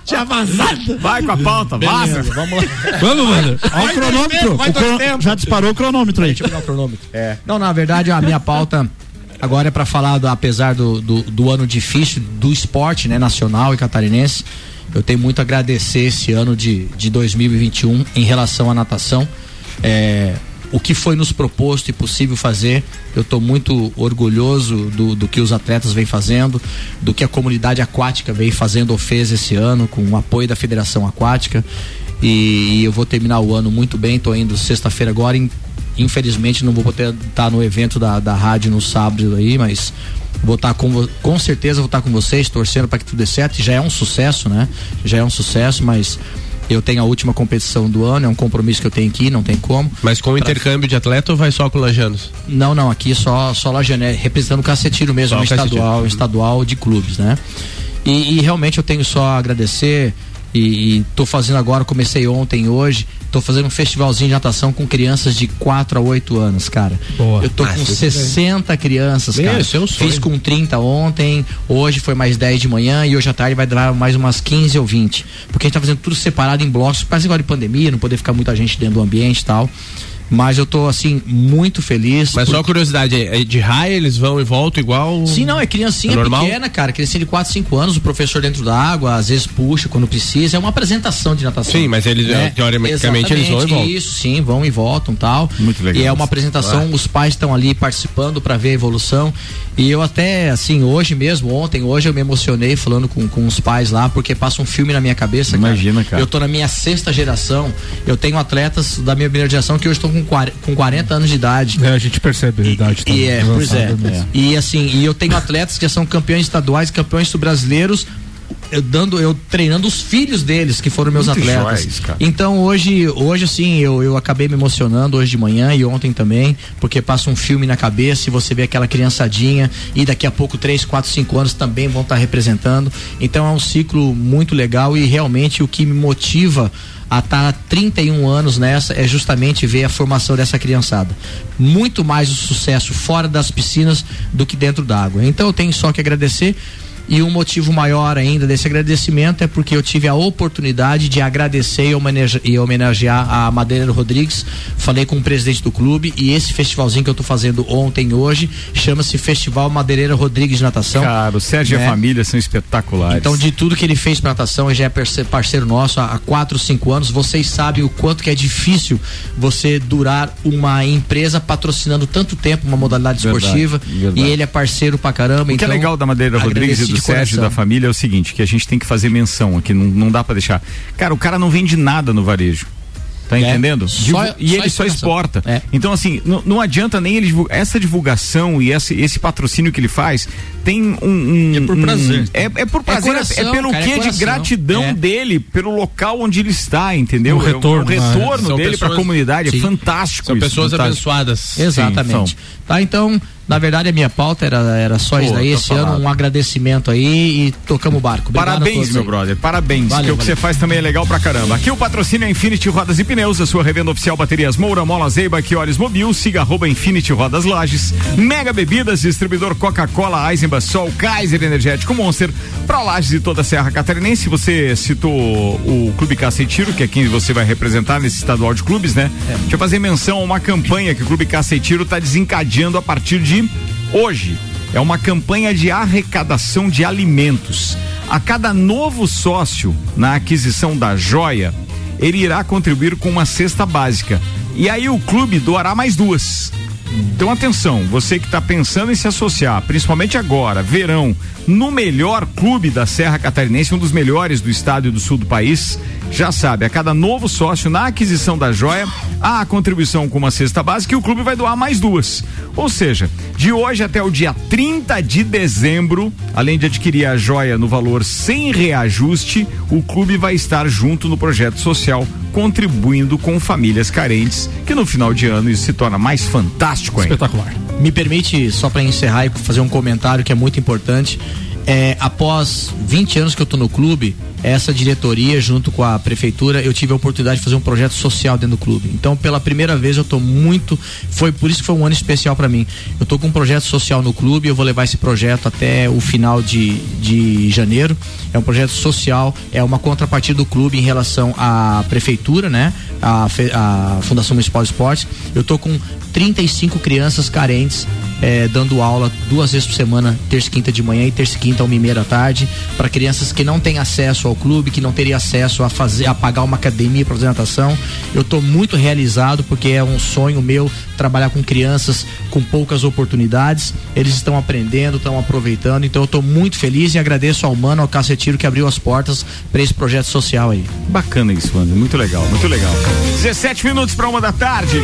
tinha vazado. Vai com a pauta, vaza. Vamos lá. Vamos, Wander. Olha o cronômetro. vai O cron-. Já disparou o cronômetro aí. Deixa eu pegar o cronômetro. Não, na verdade, a minha pauta agora é para falar, do, apesar do, do, do ano difícil do esporte, né, nacional e catarinense, eu tenho muito a agradecer esse ano de, de 2021 em relação à natação. É, o que foi nos proposto e possível fazer, eu estou muito orgulhoso do, do que os atletas vêm fazendo, do que a comunidade aquática vem fazendo ou fez esse ano, com o apoio da Federação Aquática. E, e eu vou terminar o ano muito bem, estou indo sexta-feira agora. in- Infelizmente não vou poder estar no evento da, da rádio no sábado aí, mas vou estar com vo- com certeza vou estar com vocês torcendo para que tudo dê certo. Já é um sucesso, né? Já é um sucesso, mas Eu tenho a última competição do ano, é um compromisso que eu tenho aqui, não tem como. Mas com o intercâmbio de atleta ou vai só com Lajanos? Não, não, aqui só só Lajane, é representando o Cacetiro mesmo, Só um estadual, estadual de clubes, né? E, e realmente eu tenho só a agradecer e, e tô fazendo agora, comecei ontem e hoje, tô fazendo um festivalzinho de natação com crianças de 4 a 8 anos, cara. Boa. Eu tô Ah, com isso é 60 crianças, Meu, cara. isso é um sonho. Fiz com 30 ontem, hoje foi mais 10 de manhã e hoje à tarde vai dar mais umas 15 ou 20. Porque a gente tá fazendo tudo separado em blocos, parece agora de pandemia, não poder ficar muita gente dentro do ambiente e tal. Mas eu tô assim muito feliz. Mas só porque- curiosidade, é de raia eles vão e voltam igual? Sim, não, é criancinha É normal? pequena, cara. Criancinha de 4, 5 anos, o professor dentro da água, às vezes puxa quando precisa. É uma apresentação de natação. Sim, mas eles, né? teoricamente, eles vão e voltam. Isso, sim, vão e voltam tal. Muito legal E é uma apresentação, os pais estão ali participando para ver a evolução. E eu até, assim, hoje mesmo, ontem, hoje eu me emocionei falando com, com os pais lá, porque passa um filme na minha cabeça. Imagina, cara. Eu tô na minha sexta geração, eu tenho atletas da minha primeira geração que hoje estão com 40, com 40 anos de idade. É, a gente percebe a idade E é, tá pois é. E assim, e eu tenho atletas que são campeões estaduais, campeões brasileiros, eu dando, eu treinando os filhos deles, que foram meus Muito atletas. cara. Então hoje, hoje assim, eu, eu acabei me emocionando hoje de manhã e ontem também, porque passa um filme na cabeça e você vê aquela criançadinha e daqui a pouco 3, 4, 5 anos também vão estar representando. Então é um ciclo muito legal e realmente o que me motiva a estar há 31 anos nessa é justamente ver a formação dessa criançada. Muito mais o sucesso fora das piscinas do que dentro d'água. Então eu tenho só que agradecer. E um motivo maior ainda desse agradecimento é porque eu tive a oportunidade de agradecer e homenage- e homenagear a Madeira Rodrigues. Falei com o presidente do clube e esse festivalzinho que eu tô fazendo ontem e hoje chama-se Festival Madeireira Rodrigues de Natação. Cara, o Sérgio e né? a família são espetaculares. Então, de tudo que ele fez pra natação, ele já é parce- parceiro nosso há 4, 5 anos. Vocês sabem o quanto que é difícil você durar uma empresa patrocinando tanto tempo uma modalidade Verdade, esportiva. verdade. E ele é parceiro pra caramba. O que então, é legal da Madeira Rodrigues e do Sérgio coração. da família é o seguinte, que a gente tem que fazer menção aqui, não, não dá pra deixar. Cara, o cara não vende nada no varejo. Tá É, entendendo? só- Divu- e só ele só exporta. É. Então, assim, não, não adianta nem ele divulgar. Essa divulgação e esse, esse patrocínio que ele faz tem um. um- É por um- prazer. é, é por prazer, é- coração, é, pelo cara, é quê de gratidão É. dele, pelo local onde ele está, entendeu? Um É retorno, o né? retorno São dele pra pessoas- comunidade. Sim. É fantástico. São isso, pessoas fantástico. abençoadas. Exatamente. Sim, tá, então, na verdade, a minha pauta era, era só Pô, isso tá Esse falado. ano, um agradecimento aí e tocamos o barco. Obrigado a Parabéns, meu aí. brother. Parabéns. Valeu, que o que você faz também é legal pra caramba. Aqui o patrocínio é Infinity Rodas e Pneus, a sua revenda oficial baterias Moura, Mola, Zeiba, que Olhos Mobil. Siga arroba Infinity Rodas Lages. Mega Bebidas, distribuidor Coca-Cola, Eisenbach, Sol, Kaiser Energético Monster. Pra Lages e toda a Serra Catarinense, você citou o Clube Caça e Tiro, que é quem você vai representar nesse estadual de clubes, né? Deixa eu fazer menção a uma campanha que o Clube Caça e Tiro tá desencadeando a partir de hoje. É uma campanha de arrecadação de alimentos. A cada novo sócio na aquisição da joia, ele irá contribuir com uma cesta básica. E aí o clube doará mais duas. Então atenção, você que está pensando em se associar, principalmente agora, verão, no melhor clube da Serra Catarinense, um dos melhores do estado e do sul do país, já sabe, a cada novo sócio na aquisição da joia, há a contribuição com uma cesta básica e o clube vai doar mais duas. Ou seja, de hoje até o dia 30 de dezembro, além de adquirir a joia no valor sem reajuste, o clube vai estar junto no projeto social, contribuindo com famílias carentes, que no final de ano isso se torna mais fantástico ainda. Espetacular. Me permite, só para encerrar e fazer um comentário que é muito importante. É, após 20 anos que eu tô no clube, essa diretoria, junto com a prefeitura, eu tive a oportunidade de fazer um projeto social dentro do clube. Então, pela primeira vez, eu tô muito. Foi por isso que foi um ano especial para mim. Eu tô com um projeto social no clube, eu vou levar esse projeto até o final de, de janeiro. É um projeto social, é uma contrapartida do clube em relação à prefeitura, né? A, a Fundação Municipal de Esportes. Eu tô com 35 crianças carentes eh, dando aula duas vezes por semana, terça e quinta de manhã e terça e quinta, uma e meia da tarde, para crianças que não têm acesso ao clube, que não teriam acesso a fazer, a pagar uma academia para fazer natação. Eu estou muito realizado porque é um sonho meu trabalhar com crianças com poucas oportunidades. Eles estão aprendendo, estão aproveitando. Então eu estou muito feliz e agradeço ao Mano, ao Cacetiro que abriu as portas para esse projeto social aí. Bacana isso, mano. Muito legal, muito legal. 17 minutos para uma da tarde.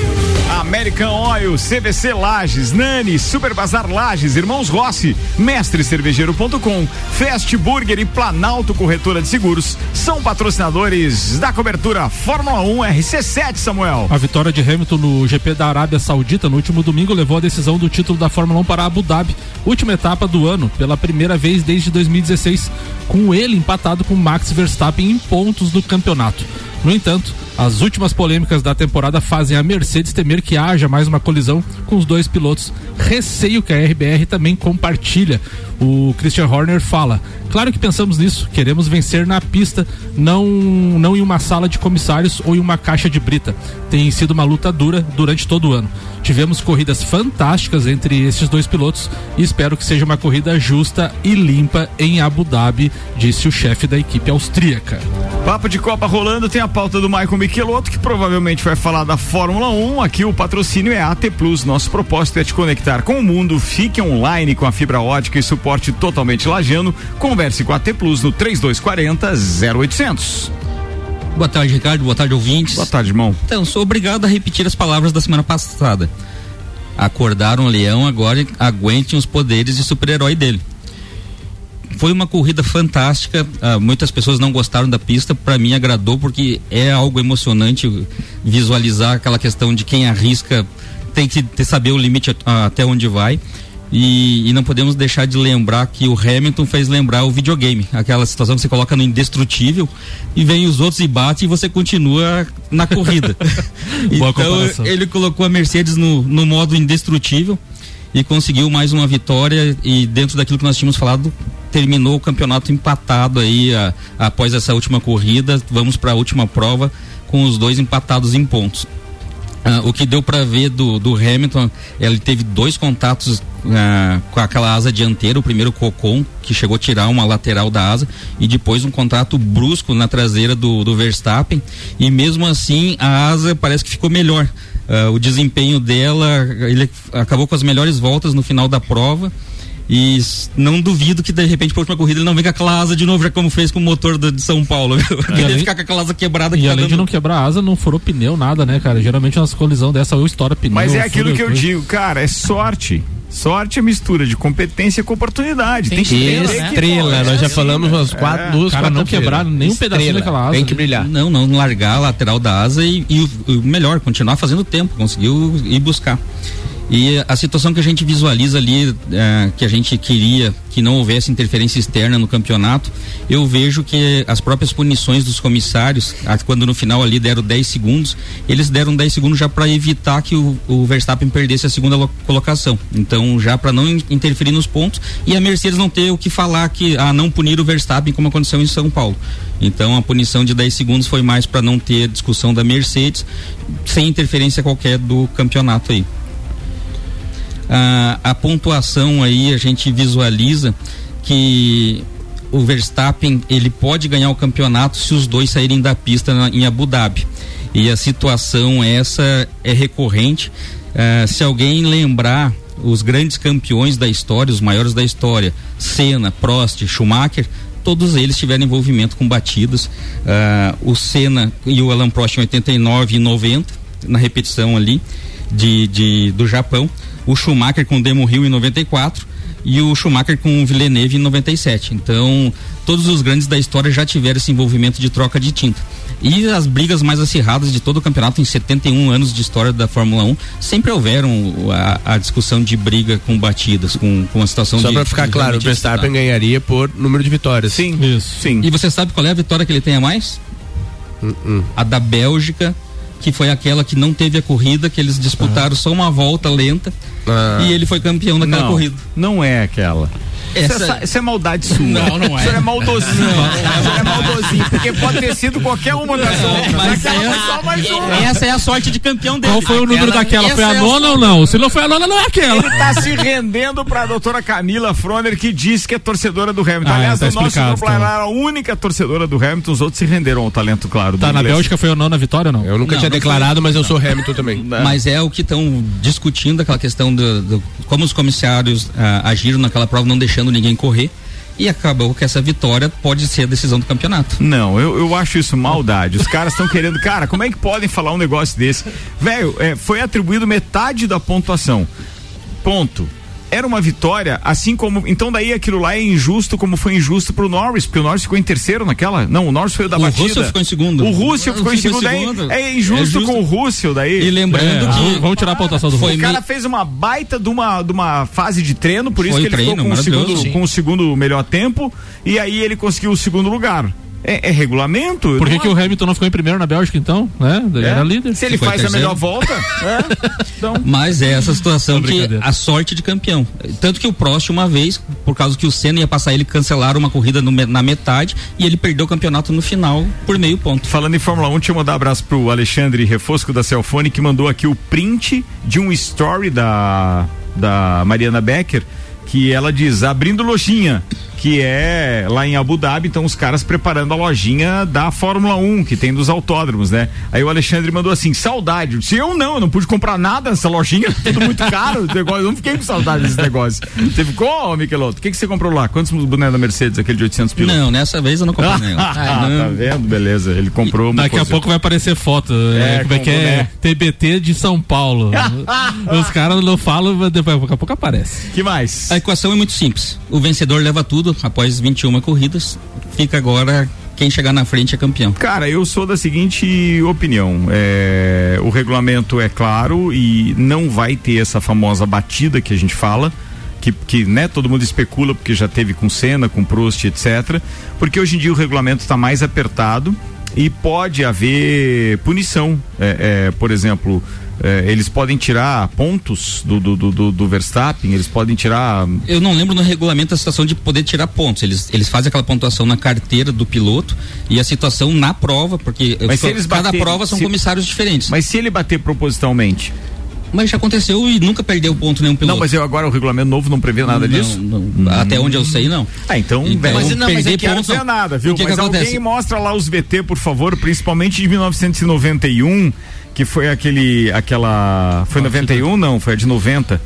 American Oil, CVC Lages, Nani, Super Bazar Lages, Irmãos Rossi, Mestrecervejeiro.com, Fast Burger e Planalto Corretora de Seguros são patrocinadores da cobertura Fórmula 1 RC7, Samuel. A vitória de Hamilton no GP da Arábia Saudita no último domingo levou a decisão do título da Fórmula 1 para Abu Dhabi, última etapa do ano, pela primeira vez desde 2016, com ele empatado com Max Verstappen em pontos do campeonato. No entanto, as últimas polêmicas da temporada fazem a Mercedes temer que haja mais uma colisão com os dois pilotos, receio que a RBR também compartilha. O Christian Horner fala: Claro que pensamos nisso, queremos vencer na pista, não, não em uma sala de comissários ou em uma caixa de brita. Tem sido uma luta dura durante todo o ano. Tivemos corridas fantásticas entre esses dois pilotos e espero que seja uma corrida justa e limpa em Abu Dhabi, disse o chefe da equipe austríaca. Papo de Copa rolando, tem a pauta do Michael Michelotto, que provavelmente vai falar da Fórmula 1. Aqui o patrocínio é AT Plus. Nosso propósito é te conectar com o mundo. Fique online com a fibra ótica e suporte totalmente lajano. Converse com a AT Plus no 3240 0800. Boa tarde, Ricardo. Boa tarde, ouvintes. Boa tarde, irmão. Então, sou obrigado a repetir as palavras da semana passada. Acordaram o leão, agora aguentem os poderes de super-herói dele. Foi uma corrida fantástica. ah, muitas pessoas não gostaram da pista. Para mim, agradou porque é algo emocionante visualizar aquela questão de quem arrisca tem que saber o limite até onde vai. E, e não podemos deixar de lembrar que o Hamilton fez lembrar o videogame, aquela situação que você coloca no indestrutível e vem os outros e bate e você continua na corrida. Boa então ele colocou a Mercedes no, no modo indestrutível e conseguiu mais uma vitória e dentro daquilo que nós tínhamos falado terminou o campeonato empatado aí a- após essa última corrida. Vamos para a última prova com os dois empatados em pontos ah, o que deu para ver do, do Hamilton, ele teve dois contatos ah, com aquela asa dianteira, o primeiro com o Ocon, que chegou a tirar uma lateral da asa, e depois um contato brusco na traseira do, do Verstappen, e mesmo assim a asa parece que ficou melhor. Ah, o desempenho dela, ele acabou com as melhores voltas no final da prova. E não duvido que de repente para última corrida ele não venha com aquela asa de novo, já como fez com o motor do- de São Paulo. viu? Ele além- ficar com aquela asa quebrada que E tá além de dando- não quebrar a asa, não furou pneu, nada, né, cara? Geralmente umas colisão dessa ou estoura pneu. Mas é aquilo que eu coisa. digo, cara, é sorte. Sorte é mistura de competência com oportunidade. Tem, que ter, tem que- Estrela, é nós já assim, falamos umas é. quatro, duas, Cara, não quebrar nenhum pedacinho Estrela, daquela asa, Tem que né? brilhar. Não, não largar a lateral da asa e, e o, o melhor, continuar fazendo tempo, conseguiu ir buscar. E a situação que a gente visualiza ali, eh, que a gente queria que não houvesse interferência externa no campeonato, eu vejo que as próprias punições dos comissários, quando no final ali deram 10 segundos, eles deram 10 segundos já para evitar que o, o Verstappen perdesse a segunda lo- colocação. Então, já para não in- interferir nos pontos e a Mercedes não ter o que falar que ah, não punir o Verstappen como aconteceu em São Paulo. Então, a punição de 10 segundos foi mais para não ter discussão da Mercedes, sem interferência qualquer do campeonato aí. Ah, a pontuação aí a gente visualiza que o Verstappen ele pode ganhar o campeonato se os dois saírem da pista na- em Abu Dhabi. E a situação essa é recorrente. Ah, se alguém lembrar os grandes campeões da história os maiores da história Senna Prost Schumacher todos eles tiveram envolvimento com batidas. Ah, o Senna e o Alan Prost em 89 e 90 na repetição ali de, de- do Japão, o Schumacher com o Demo Hill em 94 e o Schumacher com o Villeneuve em 97. Então, todos os grandes da história já tiveram esse envolvimento de troca de tinta. E as brigas mais acirradas de todo o campeonato em 71 anos de história da Fórmula 1 sempre houveram a, a discussão de briga com batidas, com, com a situação Só de pra ficar de claro, o Verstappen ganharia por número de vitórias. Sim. Isso. Sim. E você sabe qual é a vitória que ele tem a mais? A da Bélgica, que foi aquela que não teve a corrida, que eles disputaram só uma volta lenta Ah. e ele foi campeão daquela não, corrida. Não é aquela. Essa- Isso, é, isso é maldade sua. Não, não é. Isso é maldosinho. Isso é maldosinho. Porque pode ter sido qualquer uma das outras. Mas Aquela é- só mais uma. Essa é a sorte de campeão dele. Qual foi o número Aquela- daquela? Foi a é nona ou não? Se não foi a nona, não é aquela. Ele tá se rendendo pra doutora Camila Froner, que disse que é torcedora do Hamilton. Ah, Aliás, tá o nosso explicado, grupo tá. era a única torcedora do Hamilton, os outros se renderam ao talento, claro. do Tá, na. Bélgica foi a nona vitória ou não? Eu nunca Não, tinha não declarado, mas eu sou Hamilton também. Mas é o que estão discutindo aquela questão do, do- como os comissários ah, agiram naquela prova, não deixando ninguém correr. E acabou que essa vitória pode ser a decisão do campeonato. Não, eu, eu acho isso maldade. Os caras estão querendo. Cara, como é que podem falar um negócio desse? Velho, é, foi atribuído metade da pontuação. Ponto. Era uma vitória, assim como. Então daí aquilo lá é injusto, como foi injusto pro Norris, porque o Norris ficou em terceiro naquela. Não, o Norris foi o da O batida. Russell ficou em segundo. O Russell ficou em Ficou em segundo. daí segundo. é injusto, É com o Russell daí. E lembrando É. que- Vamos tirar a pontuação do O Russell. cara fez uma baita de uma, de uma fase de treino, por isso Foi que ele treino, ficou com o, segundo, com o segundo melhor tempo e aí ele conseguiu o segundo lugar. É, é regulamento? Por que, Não que o Hamilton não ficou em primeiro na Bélgica, então? Né? Ele é. era líder. Se ele faz a melhor volta, é. Então, Mas é essa situação que a sorte de campeão. Tanto que o Prost, uma vez, por causa que o Senna ia passar ele, cancelaram uma corrida no na metade e ele perdeu o campeonato no final por meio ponto. Falando em Fórmula 1, deixa eu mandar um abraço pro Alexandre Refosco da Celfone, que mandou aqui o print de um story da, da Mariana Becker, que ela diz, abrindo lojinha, que é lá em Abu Dhabi, então os caras preparando a lojinha da Fórmula 1, que tem dos autódromos, né? Aí o Alexandre mandou assim, saudade. Eu disse, eu não, eu não pude comprar nada nessa lojinha, tudo muito caro, negócio, eu não fiquei com saudade desse negócio. Você ficou, Michelotto? O que, que você comprou lá? Quantos bonés da Mercedes, aquele de 800 pilas? Não, nessa vez eu não comprei nenhum. Ah, tá vendo? Beleza, ele comprou Daqui a coisa. pouco vai aparecer foto. É, É, como é que é? TBT de São Paulo. Os caras não falam, mas daqui a pouco aparece. que mais? A equação é muito simples. O vencedor leva tudo após 21 corridas. Fica agora quem chegar na frente é campeão. Cara, eu sou da seguinte opinião. É, o regulamento é claro e não vai ter essa famosa batida que a gente fala. Que, que né, todo mundo especula porque já teve com Senna, com Prost, etc. Porque hoje em dia o regulamento está mais apertado e pode haver punição. É, é, por exemplo, é, eles podem tirar pontos do, do, do, do- Verstappen, eles podem tirar. Eu não lembro no regulamento a situação de poder tirar pontos. Eles, eles fazem aquela pontuação na carteira do piloto e a situação na prova, porque Mas se eles cada baterem- prova são se- comissários diferentes. Mas se ele bater propositalmente. Mas já aconteceu e nunca perdeu ponto nenhum piloto. Não, mas eu agora o regulamento novo não prevê nada Não, disso? não. Até onde eu sei, não. Ah, então, Então, mas não, mas quero pontos dizer não é nada, viu? que mas que alguém mostra lá os VT, por favor, principalmente de 1991, que foi aquele, aquela, foi 91 não, foi a de 90.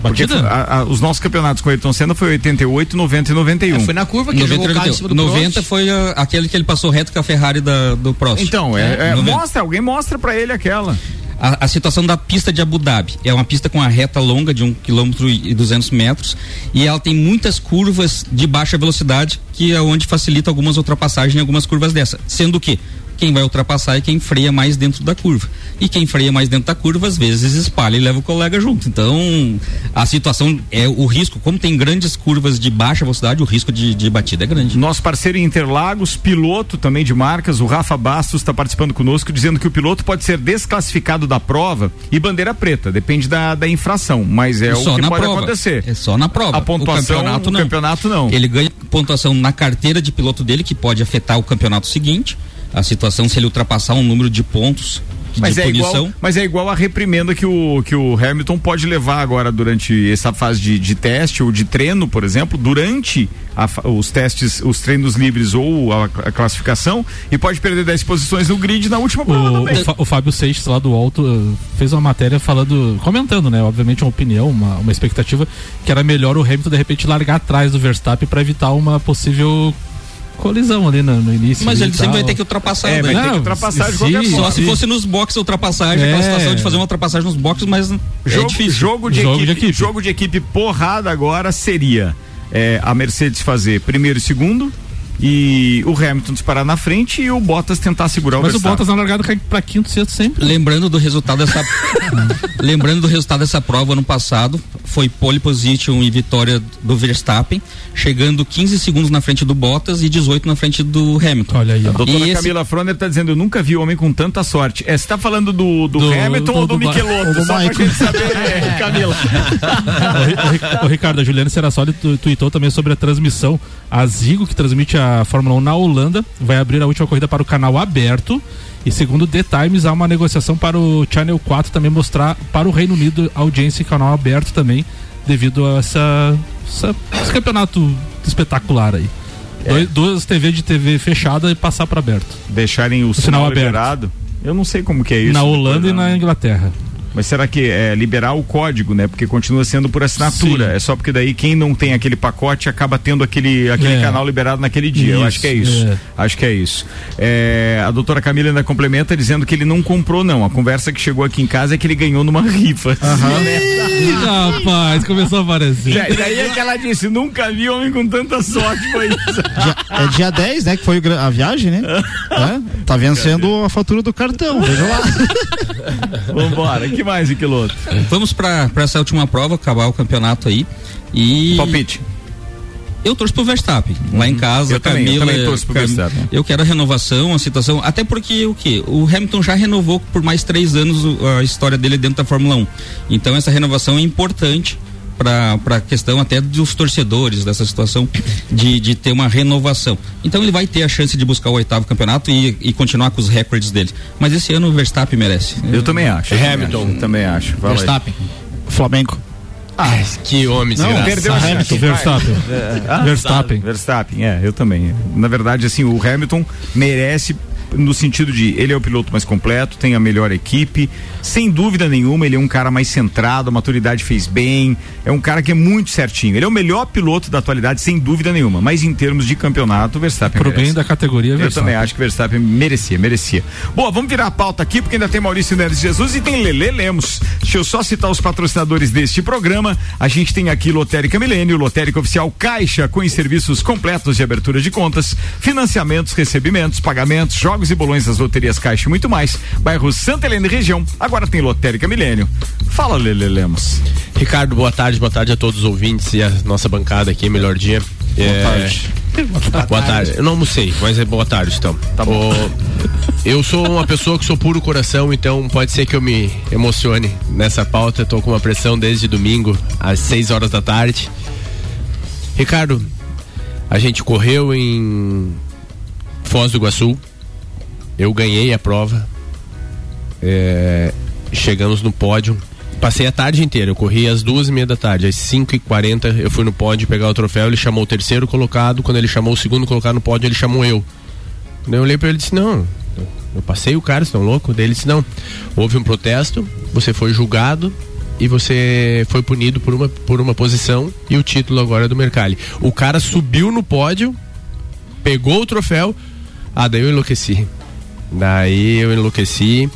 Porque batida? a- a- os nossos campeonatos com o Ayrton Senna foi 88, 90 e 91. É, foi na curva que ele 90, jogou o carro em cima do 90 Prost. foi ah, aquele que ele passou reto com a Ferrari da- do Prost. Então, é, é, 90. mostra, alguém mostra pra ele aquela. A, a situação da pista de Abu Dhabi é uma pista com uma reta longa de 1 km e 200 metros e ela tem muitas curvas de baixa velocidade que é onde facilita algumas ultrapassagens em algumas curvas dessa. Sendo que quem vai ultrapassar é quem freia mais dentro da curva. E quem freia mais dentro da curva, às vezes espalha e leva o colega junto. Então, a situação é o risco, como tem grandes curvas de baixa velocidade, o risco de, de batida é grande. Nosso parceiro em Interlagos, piloto também de marcas, o Rafa Bastos está participando conosco, dizendo que o piloto pode ser desclassificado da prova e bandeira preta, depende da, da infração, mas é só o que pode prova. acontecer. É só na prova. A pontuação, o campeonato o não. campeonato não. Ele ganha pontuação na carteira de piloto dele, que pode afetar o campeonato seguinte. A situação se ele ultrapassar um número de pontos Mas de é, punição. igual, mas é igual a reprimenda que o, que o Hamilton pode levar agora durante essa fase de, de teste ou de treino, por exemplo, durante a os testes, os treinos livres ou a, a classificação, e pode perder 10 posições no grid na última prova O, o, o Fábio Seixas lá do Alto eh, fez uma matéria falando, comentando, né? Obviamente uma opinião, uma, uma expectativa que era melhor o Hamilton de repente largar atrás do Verstappen para evitar uma possível colisão ali no, no início. Mas ele sempre tal. vai ter que ultrapassar. É, né? vai ter que Não, ultrapassar de qualquer forma. Só se fosse nos boxes a ultrapassagem, É. aquela situação de fazer uma ultrapassagem nos boxes, mas é Jogo, difícil. jogo, de, Jogo de equipe, equipe. jogo de equipe porrada agora seria é, a Mercedes fazer primeiro e segundo e o Hamilton disparar na frente e o Bottas tentar segurar o Mas o. Bottas na largada cai pra quinto, sexto sempre. Lembrando do resultado dessa lembrando do resultado dessa prova ano passado, foi pole position e vitória do Verstappen, chegando 15 segundos na frente do Bottas e 18 na frente do Hamilton. Olha aí, ó. A doutora E esse- Camila Froner tá dizendo, eu nunca vi homem com tanta sorte. É, você tá falando do, do, Do- Hamilton do- ou do, Michelotto? ou do Só pra Michael. gente saber, Camila. o, o o Ricardo, a Juliana Serassoli tu, tweetou também sobre a transmissão. A Zigo, que transmite a Fórmula 1 na Holanda, vai abrir a última corrida para o canal aberto. E segundo The Times, há uma negociação para o Channel 4 também mostrar para o Reino Unido audiência em canal aberto também, devido a essa, essa- esse campeonato espetacular aí. Dois- duas TV de TV fechada e passar para aberto. Deixarem o, sinal sinal aberto. liberado. Eu não sei como que é isso. na Holanda e na Inglaterra. Mas será que é liberar o código, né? Porque continua sendo por assinatura. Sim. É só porque daí quem não tem aquele pacote acaba tendo aquele, aquele É. canal liberado naquele dia. Eu Isso, acho que é isso. é. Acho que é isso. É, a doutora Camila ainda complementa dizendo que ele não comprou, não. A conversa que chegou aqui em casa é que ele ganhou numa rifa. Ih, rapaz, começou a aparecer. Já- Daí é que ela disse, nunca vi homem com tanta sorte, foi isso. É dia 10, né? Que foi a viagem, né? É, tá vencendo a fatura do cartão, veja lá. Vambora, que mais, Iquiloto? Vamos pra pra essa última prova, acabar o campeonato aí. E. Palpite. Eu torço pro Verstappen. Lá em casa, Eu também, eu Camila. também torço pro Cam- Verstappen. Eu quero a renovação, a situação. Até porque o que? O Hamilton já renovou por mais três anos a história dele dentro da Fórmula 1. Então essa renovação é importante para a questão até dos torcedores dessa situação de, de ter uma renovação. Então ele vai ter a chance de buscar o oitavo campeonato e, e continuar com os recordes dele. Mas esse ano o Verstappen merece. Eu também acho. eu também Hamilton. acho, eu também acho. Vai lá. Verstappen. Flamengo. Ah, que homem Não, desgraçado. perdeu a chance. Hamilton, Verstappen. Ah, Verstappen. Verstappen, é, eu também. Na verdade, assim, o Hamilton merece no sentido de ele é o piloto mais completo, tem a melhor equipe, sem dúvida nenhuma, ele é um cara mais centrado, a maturidade fez bem, é um cara que é muito certinho. Ele é o melhor piloto da atualidade, sem dúvida nenhuma, mas em termos de campeonato, o Verstappen Pro merece. bem da categoria, Eu Verstappen. também acho que o Verstappen merecia, merecia. Boa, vamos virar a pauta aqui, porque ainda tem Maurício Neves Jesus e tem Lele Lemos. Deixa eu só citar os patrocinadores deste programa. A gente tem aqui Lotérica Milênio, Lotérica Oficial Caixa, com os serviços completos de abertura de contas, financiamentos, recebimentos, pagamentos, jogos e bolões das loterias Caixa e muito mais. Bairro Santa Helena e região. Agora tem Lotérica Milênio. Fala, Lele Lemos. Ricardo, boa tarde, boa tarde a todos os ouvintes e a nossa bancada aqui, melhor dia. Boa tarde. Boa tarde. Eu não almocei, mas é boa tarde, então. Tá bom. eu sou uma pessoa que sou puro coração, então pode ser que eu me emocione nessa pauta. Eu tô com uma pressão desde domingo, às 6 horas da tarde. Ricardo, a gente correu em Foz do Iguaçu. Eu ganhei a prova. É, chegamos no pódio. Passei a tarde inteira, eu corri às duas e meia da tarde, às 5 e 40 eu fui no pódio pegar o troféu, ele chamou o terceiro colocado, quando ele chamou o segundo colocado no pódio, ele chamou eu. Quando eu olhei pra ele e disse, não, eu passei o cara, vocês estão loucos? Daí ele disse, não, houve um protesto, você foi julgado e você foi punido por uma, por uma posição e o título agora é do Mercalli. O cara subiu no pódio, pegou o troféu, ah, daí eu enlouqueci. Daí eu enlouqueci.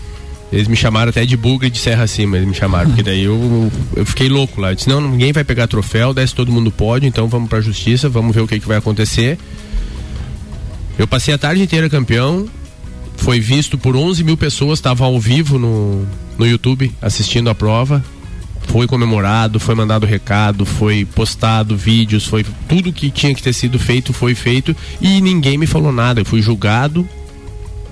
Eles me chamaram até de bugre de serra acima, eles me chamaram, porque daí eu, eu fiquei louco lá. Eu disse, não, ninguém vai pegar troféu, desce todo mundo pode, então vamos pra justiça, vamos ver o que, que vai acontecer. Eu passei a tarde inteira campeão, foi visto por 11 mil pessoas, estava ao vivo no, no YouTube assistindo a prova. Foi comemorado, foi mandado recado, foi postado vídeos, foi tudo que tinha que ter sido feito foi feito e ninguém me falou nada. Eu fui julgado,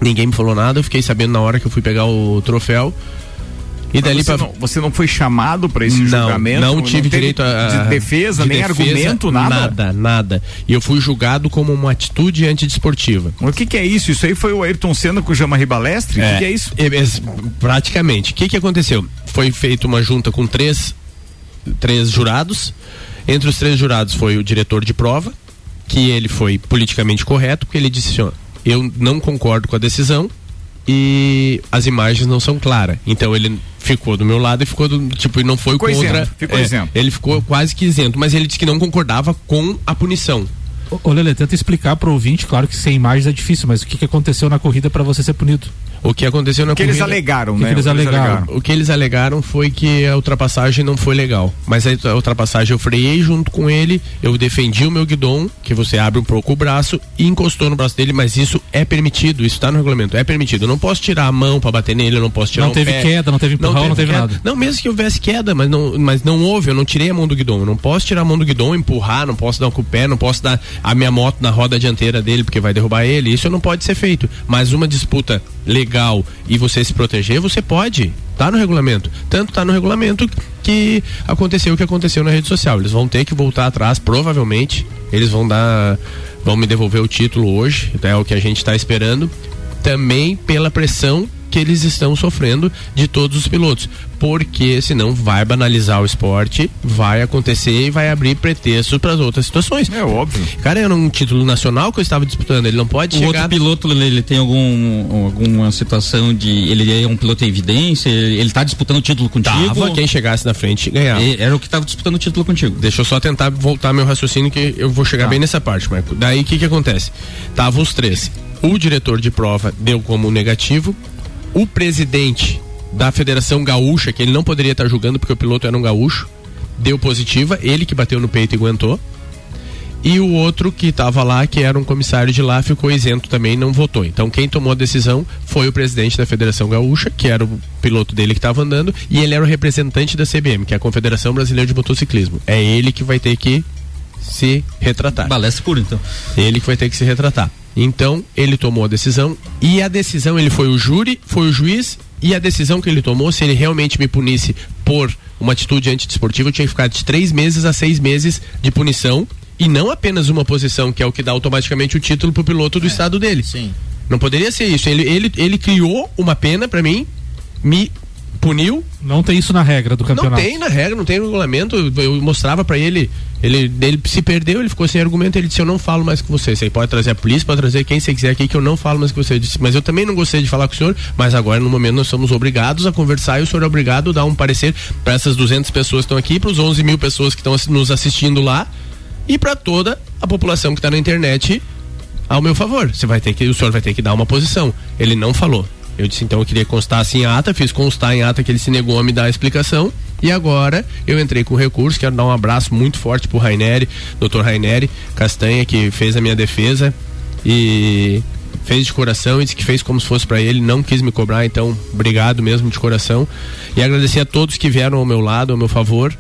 ninguém me falou nada. Eu fiquei sabendo na hora que eu fui pegar o troféu. E dali você, pra... não, você não foi chamado para esse não, julgamento? Não tive teve direito a, de defesa, de nem defesa, argumento, nada? Nada, nada. E eu fui julgado como uma atitude antidesportiva. O que, que é isso? Isso aí foi o Ayrton Senna com o Jama Ribalestre? O que, que é isso? É, é, praticamente. O que, que aconteceu? Foi feita uma junta com três, três jurados. Entre os três jurados foi o diretor de prova, que ele foi politicamente correto, porque ele disse assim, eu não concordo com a decisão e as imagens não são claras. Então ele ficou do meu lado e ficou do, tipo, e não foi Ficou contra. isento, ficou é, isento. Ele ficou quase que isento, mas ele disse que não concordava com a punição. Ô, Lele, tenta explicar pro ouvinte, claro que sem imagens é difícil, mas o que, que aconteceu na corrida para você ser punido? O que aconteceu na O que eles corrida- alegaram, O que né? que eles O alegaram? O que eles alegaram foi que a ultrapassagem não foi legal. Mas a ultrapassagem eu freiei junto com ele, eu defendi o meu guidon, que você abre um pouco o braço e encostou no braço dele, mas isso é permitido, isso está no regulamento, é permitido. Eu não posso tirar a mão para bater nele, eu não posso tirar Não o teve pé. queda, não teve empurrão, não teve queda. nada. Não, mesmo que houvesse queda, mas não, mas não houve, eu não tirei a mão do guidon. Eu não posso tirar a mão do guidon, empurrar, não posso dar com o pé, não posso dar a minha moto na roda dianteira dele, porque vai derrubar ele. Isso não pode ser feito. Mas uma disputa legal e você se proteger, você pode. Tá no regulamento. Tanto tá no regulamento que aconteceu o que aconteceu na rede social. Eles vão ter que voltar atrás, provavelmente. Eles vão dar. vão me devolver o título hoje, é o que a gente está esperando. Também pela pressão que eles estão sofrendo de todos os pilotos. Porque senão vai banalizar o esporte, vai acontecer e vai abrir pretextos para outras situações. É óbvio. Cara, era um título nacional que eu estava disputando, ele não pode O chegar outro piloto, ele, tem algum, alguma situação de. Ele é um piloto em evidência? Ele, ele tá disputando o título contigo? Tava, quem chegasse na frente ganhava. E- Era o que tava disputando o título contigo. Deixa eu só tentar voltar meu raciocínio que eu vou chegar Tá. bem nessa parte, Marco. Daí o que que acontece? Tava os três. O diretor de prova deu como negativo. O presidente da Federação Gaúcha, que ele não poderia estar julgando porque o piloto era um gaúcho, deu positiva, ele que bateu no peito e aguentou. E o outro que estava lá, que era um comissário de lá, ficou isento também, não votou. Então quem tomou a decisão foi o presidente da Federação Gaúcha, que era o piloto dele que estava andando, e ele era o representante da CBM, que é a Confederação Brasileira de Motociclismo. É ele que vai ter que se retratar. Balestre puro, então. Ele que vai ter que se retratar. Então, ele tomou a decisão e a decisão, ele foi o júri, foi o juiz e a decisão que ele tomou, se ele realmente me punisse por uma atitude antidesportiva, eu tinha que ficar de três meses a seis meses de punição e não apenas uma posição, que é o que dá automaticamente o título pro piloto do estado dele. Sim. Não poderia ser isso. Ele, ele, ele criou uma pena pra mim, me puniu. Não tem isso na regra do campeonato. Não tem na regra, não tem regulamento. Eu, mostrava pra ele, ele, ele se perdeu, ele ficou sem argumento. Ele disse: Eu não falo mais com você. Você pode trazer a polícia, pode trazer quem você quiser aqui, que eu não falo mais com você. Eu disse: Mas eu também não gostei de falar com o senhor. Mas agora, no momento, nós somos obrigados a conversar e o senhor é obrigado a dar um parecer para essas 200 pessoas que estão aqui, para os 11 mil pessoas que estão nos assistindo lá e para toda a população que está na internet ao meu favor. Você vai ter que, o senhor vai ter que dar uma posição. Ele não falou. Eu disse, então eu queria constar assim em ata, fiz constar em ata que ele se negou a me dar a explicação. E agora eu entrei com recurso, quero dar um abraço muito forte pro Raineri, doutor Raineri Castanha, que fez a minha defesa e fez de coração e disse que fez como se fosse para ele, não quis me cobrar, então obrigado mesmo de coração. E agradecer a todos que vieram ao meu lado, ao meu favor,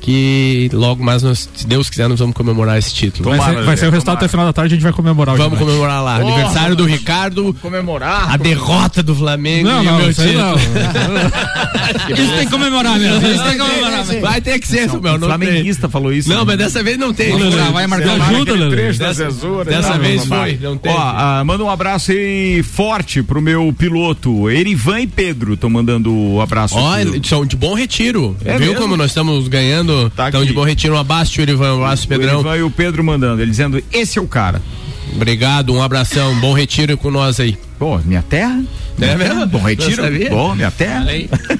que logo mais, nós, se Deus quiser, nós vamos comemorar esse título. Vai ser, vai ser o resultado até o final da tarde, a gente vai comemorar o Vamos comemorar lá. Porra, Aniversário do Ricardo. Comemorar. A derrota do Flamengo. Não, e o não, meu isso título. Isso tem que comemorar mesmo. Isso tem que comemorar mesmo. Vai ter que ser, Não, meu. o flamenguista falou isso. Não, né? mas dessa vez não tem. Lelê, Vai marcar ajuda, Lelê. Dessa- dessa não, vez não foi, não tem. Ó, ah, manda um abraço aí forte pro meu piloto, Erivan e Pedro. Tô mandando um abraço. Ó, eles são de bom retiro. É Viu como nós estamos ganhando? Tá Estão aqui. de bom retiro. Um abraço, Irivan. Um abraço, O Pedrão. Erivan e o Pedro mandando, ele dizendo: esse é o cara. Obrigado, um abração. Bom retiro com nós aí. Pô, minha terra? É mesmo? Bom retiro. Bom, minha terra.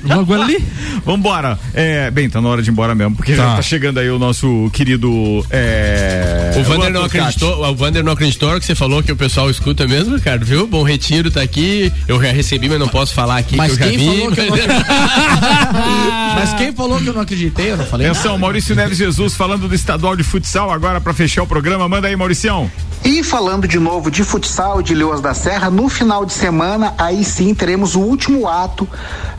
Logo ali. Vambora. É, bem, tá na hora de ir embora mesmo, porque já Tá. tá chegando aí o nosso querido. É, O Vander não acreditou, o Vander não acreditou que você falou que o pessoal escuta mesmo, Ricardo, viu? Bom retiro tá aqui. Eu já recebi, mas não posso falar aqui Mas que eu já quem vi. falou que eu não Mas quem falou que eu não acreditei? Eu não falei Atenção, nada. Maurício Neves Jesus falando do estadual de futsal agora pra fechar o programa. Manda aí, Mauricião. E falando de novo de futsal de Leões da Serra, no final de semana, aí sim teremos o último ato,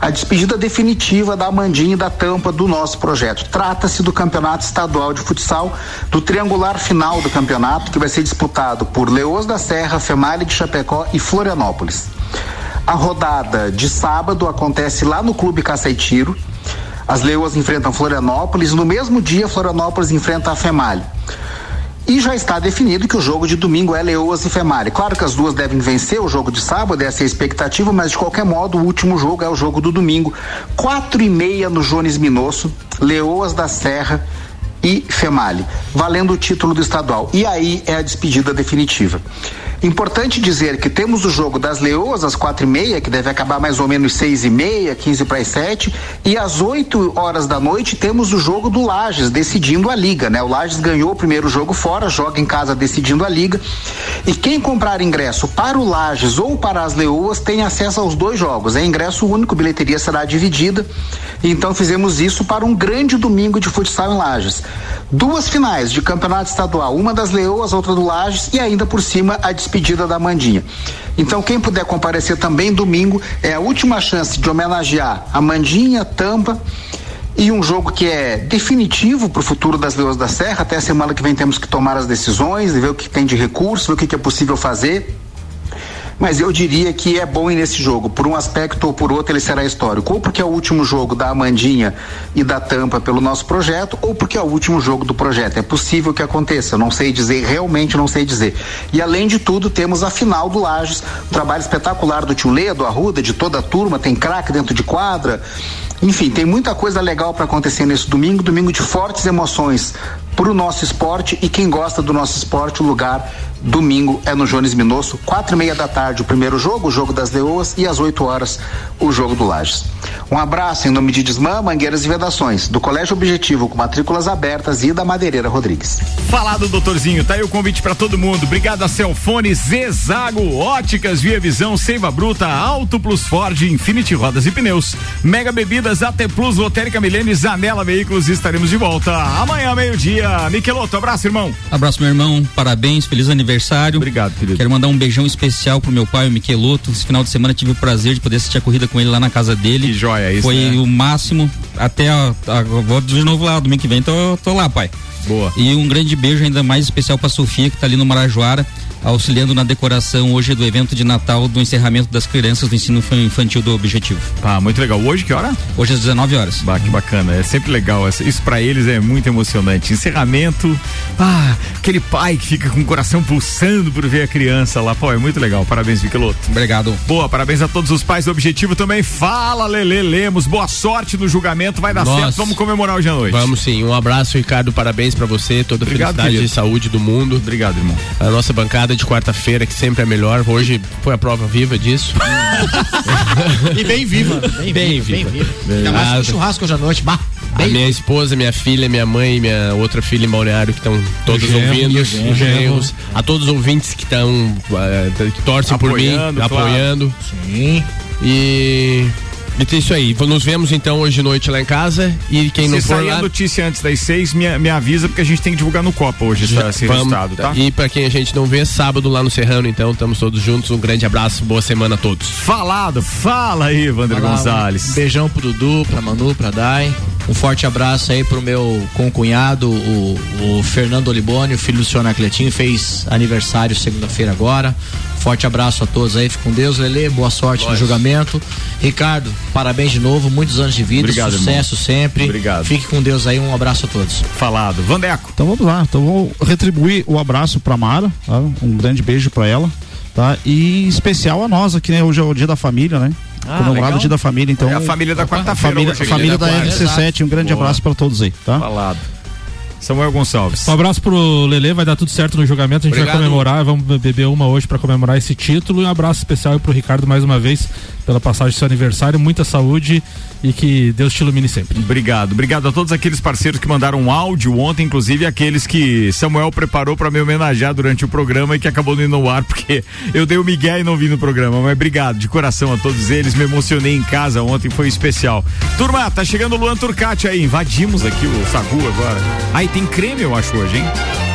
a despedida definitiva da Amandinha e da tampa do nosso projeto. Trata-se do Campeonato Estadual de Futsal, do triangular final do campeonato, que vai ser disputado por Leões da Serra, Femalha de Chapecó e Florianópolis. A rodada de sábado acontece lá no Clube Caça e Tiro. As Leoas enfrentam Florianópolis. No mesmo dia, Florianópolis enfrenta a Femalha. E já está definido que o jogo de domingo é Leoas e Femari. Claro que as duas devem vencer o jogo de sábado, essa é a expectativa, mas de qualquer modo o último jogo é o jogo do domingo. Quatro e meia no Jones Minosso, Leoas da Serra e Female, valendo o título do estadual. E aí é a despedida definitiva. Importante dizer que temos o jogo das Leoas às quatro e meia, que deve acabar mais ou menos seis e meia, quinze para as sete, e às oito horas da noite temos o jogo do Lages decidindo a liga, né? O Lages ganhou o primeiro jogo fora, joga em casa decidindo a liga, e quem comprar ingresso para o Lages ou para as Leoas tem acesso aos dois jogos. É ingresso único, bilheteria será dividida. Então fizemos isso para um grande domingo de futsal em Lages. Duas finais de campeonato estadual, uma das Leoas, outra do Lages e ainda por cima a despedida da Mandinha. Então quem puder comparecer também domingo é a última chance de homenagear a Mandinha, Tampa e um jogo que é definitivo para o futuro das Leoas da Serra. Até a semana que vem temos que tomar as decisões, ver o que tem de recurso, ver o que, que é possível fazer. Mas eu diria que é bom ir nesse jogo. Por um aspecto ou por outro, ele será histórico. Ou porque é o último jogo da Amandinha e da Tampa pelo nosso projeto, ou porque é o último jogo do projeto. É possível que aconteça, não sei dizer, realmente não sei dizer. E além de tudo, temos a final do Lages, um trabalho espetacular do Tio Lê, do Arruda, de toda a turma, tem craque dentro de quadra. Enfim, tem muita coisa legal para acontecer nesse domingo, domingo de fortes emoções para o nosso esporte e quem gosta do nosso esporte, o lugar domingo é no Jones Minosso, quatro e meia da tarde o primeiro jogo, o jogo das Leoas e às 8 horas o jogo do Lages. Um abraço em nome de Desmã, Mangueiras e Vedações, do Colégio Objetivo com matrículas abertas e da Madeireira Rodrigues. Falado, doutorzinho, tá aí o convite para todo mundo. Obrigado a Celfone, Zezago, Óticas, Via Visão, Seiva Bruta, Auto Plus Ford, Infinity Rodas e Pneus, Mega Bebidas, AT Plus, Lotérica Milênio, Zanela Veículos. Estaremos de volta amanhã, meio-dia. Miqueloto, abraço, irmão. Abraço, meu irmão. Parabéns, feliz aniversário. Obrigado, querido. Quero mandar um beijão especial pro meu pai, o Miqueloto. Esse final de semana tive o prazer de poder assistir a corrida com ele lá na casa dele. Que joia isso, Foi né? o máximo. Até a, a- vou de novo lá domingo que vem, tô, tô lá, pai. Boa. E um grande beijo ainda mais especial pra Sofia, que tá ali no Marajoara, auxiliando na decoração hoje do evento de Natal do encerramento das crianças do ensino infan- infantil do Objetivo. Ah, muito legal. Hoje que hora? Hoje às 19 horas. Bah, que bacana. É sempre legal. Isso pra eles é muito emocionante. Encerramento. Ah, aquele pai que fica com o coração pulsando por ver a criança lá. Pô, é muito legal. Parabéns, Miqueloto. Obrigado. Boa, parabéns a todos os pais do Objetivo também. Fala, Lele Lemos. Boa sorte no julgamento. Vai dar Nossa. certo. Vamos comemorar hoje à noite. Vamos sim. Um abraço, Ricardo. Parabéns pra você. Toda a Obrigado, felicidade querido. e saúde do mundo. Obrigado, irmão. A nossa bancada de quarta-feira, que sempre é melhor. Hoje foi a prova viva disso. E bem viva. Bem, Bem viva, bem viva. viva. Ainda mais Ah, com churrasco hoje à noite. Bah, A bem minha esposa, minha filha, minha mãe, minha outra filha em Balneário que estão todos ouvindo, os genros, a todos os ouvintes que estão que torcem por mim, Apoiando, claro. apoiando. Sim. E e é isso aí. Nos vemos então hoje de noite lá em casa e quem não Se for sair lá a notícia antes das seis, me, me avisa, porque a gente tem que divulgar no Copa hoje esse, esse Vamos, resultado, tá? E pra quem a gente não vê, sábado lá no Serrano, então, estamos todos juntos. Um grande abraço, boa semana a todos. Falado, fala aí, Wander Fala, Gonzalez. Um beijão pro Dudu, pra Manu, pra Dai. Um forte abraço aí pro meu concunhado, o, o Fernando Olibone, o filho do senhor Anacletinho, fez aniversário segunda-feira agora. Forte abraço a todos aí, fique com Deus, Lele, boa sorte no Nós. julgamento. Ricardo, parabéns de novo, muitos anos de vida, Obrigado, sucesso sempre. Obrigado. Fique com Deus aí, um abraço a todos. Falado. Vandeco. Então vamos lá, então vou retribuir o abraço pra Mara, tá? um grande beijo pra ela, tá? E especial a nós aqui, né? Hoje é o dia da família, né? Ah, Comemorado o dia da família, então. É a família da quarta-feira Família, hoje, família da quarta. RC7, um grande Boa. abraço pra todos aí, tá? Falado. Samuel Gonçalves. Um abraço pro Lele, vai dar tudo certo no julgamento. A gente Obrigado. vai comemorar, vamos beber uma hoje pra comemorar esse título. E um abraço especial pro Ricardo mais uma vez pela passagem do seu aniversário. Muita saúde e que Deus te ilumine sempre. Obrigado. Obrigado a todos aqueles parceiros que mandaram um áudio ontem, inclusive aqueles que Samuel preparou pra me homenagear durante o programa e que acabou indo no ar porque eu dei o Miguel e não vim no programa. Mas obrigado de coração a todos eles. Me emocionei em casa ontem, foi especial. Turma, tá chegando o Luan Turcati aí. Invadimos aqui o Sagu agora. Aí tem creme, eu acho, hoje, hein?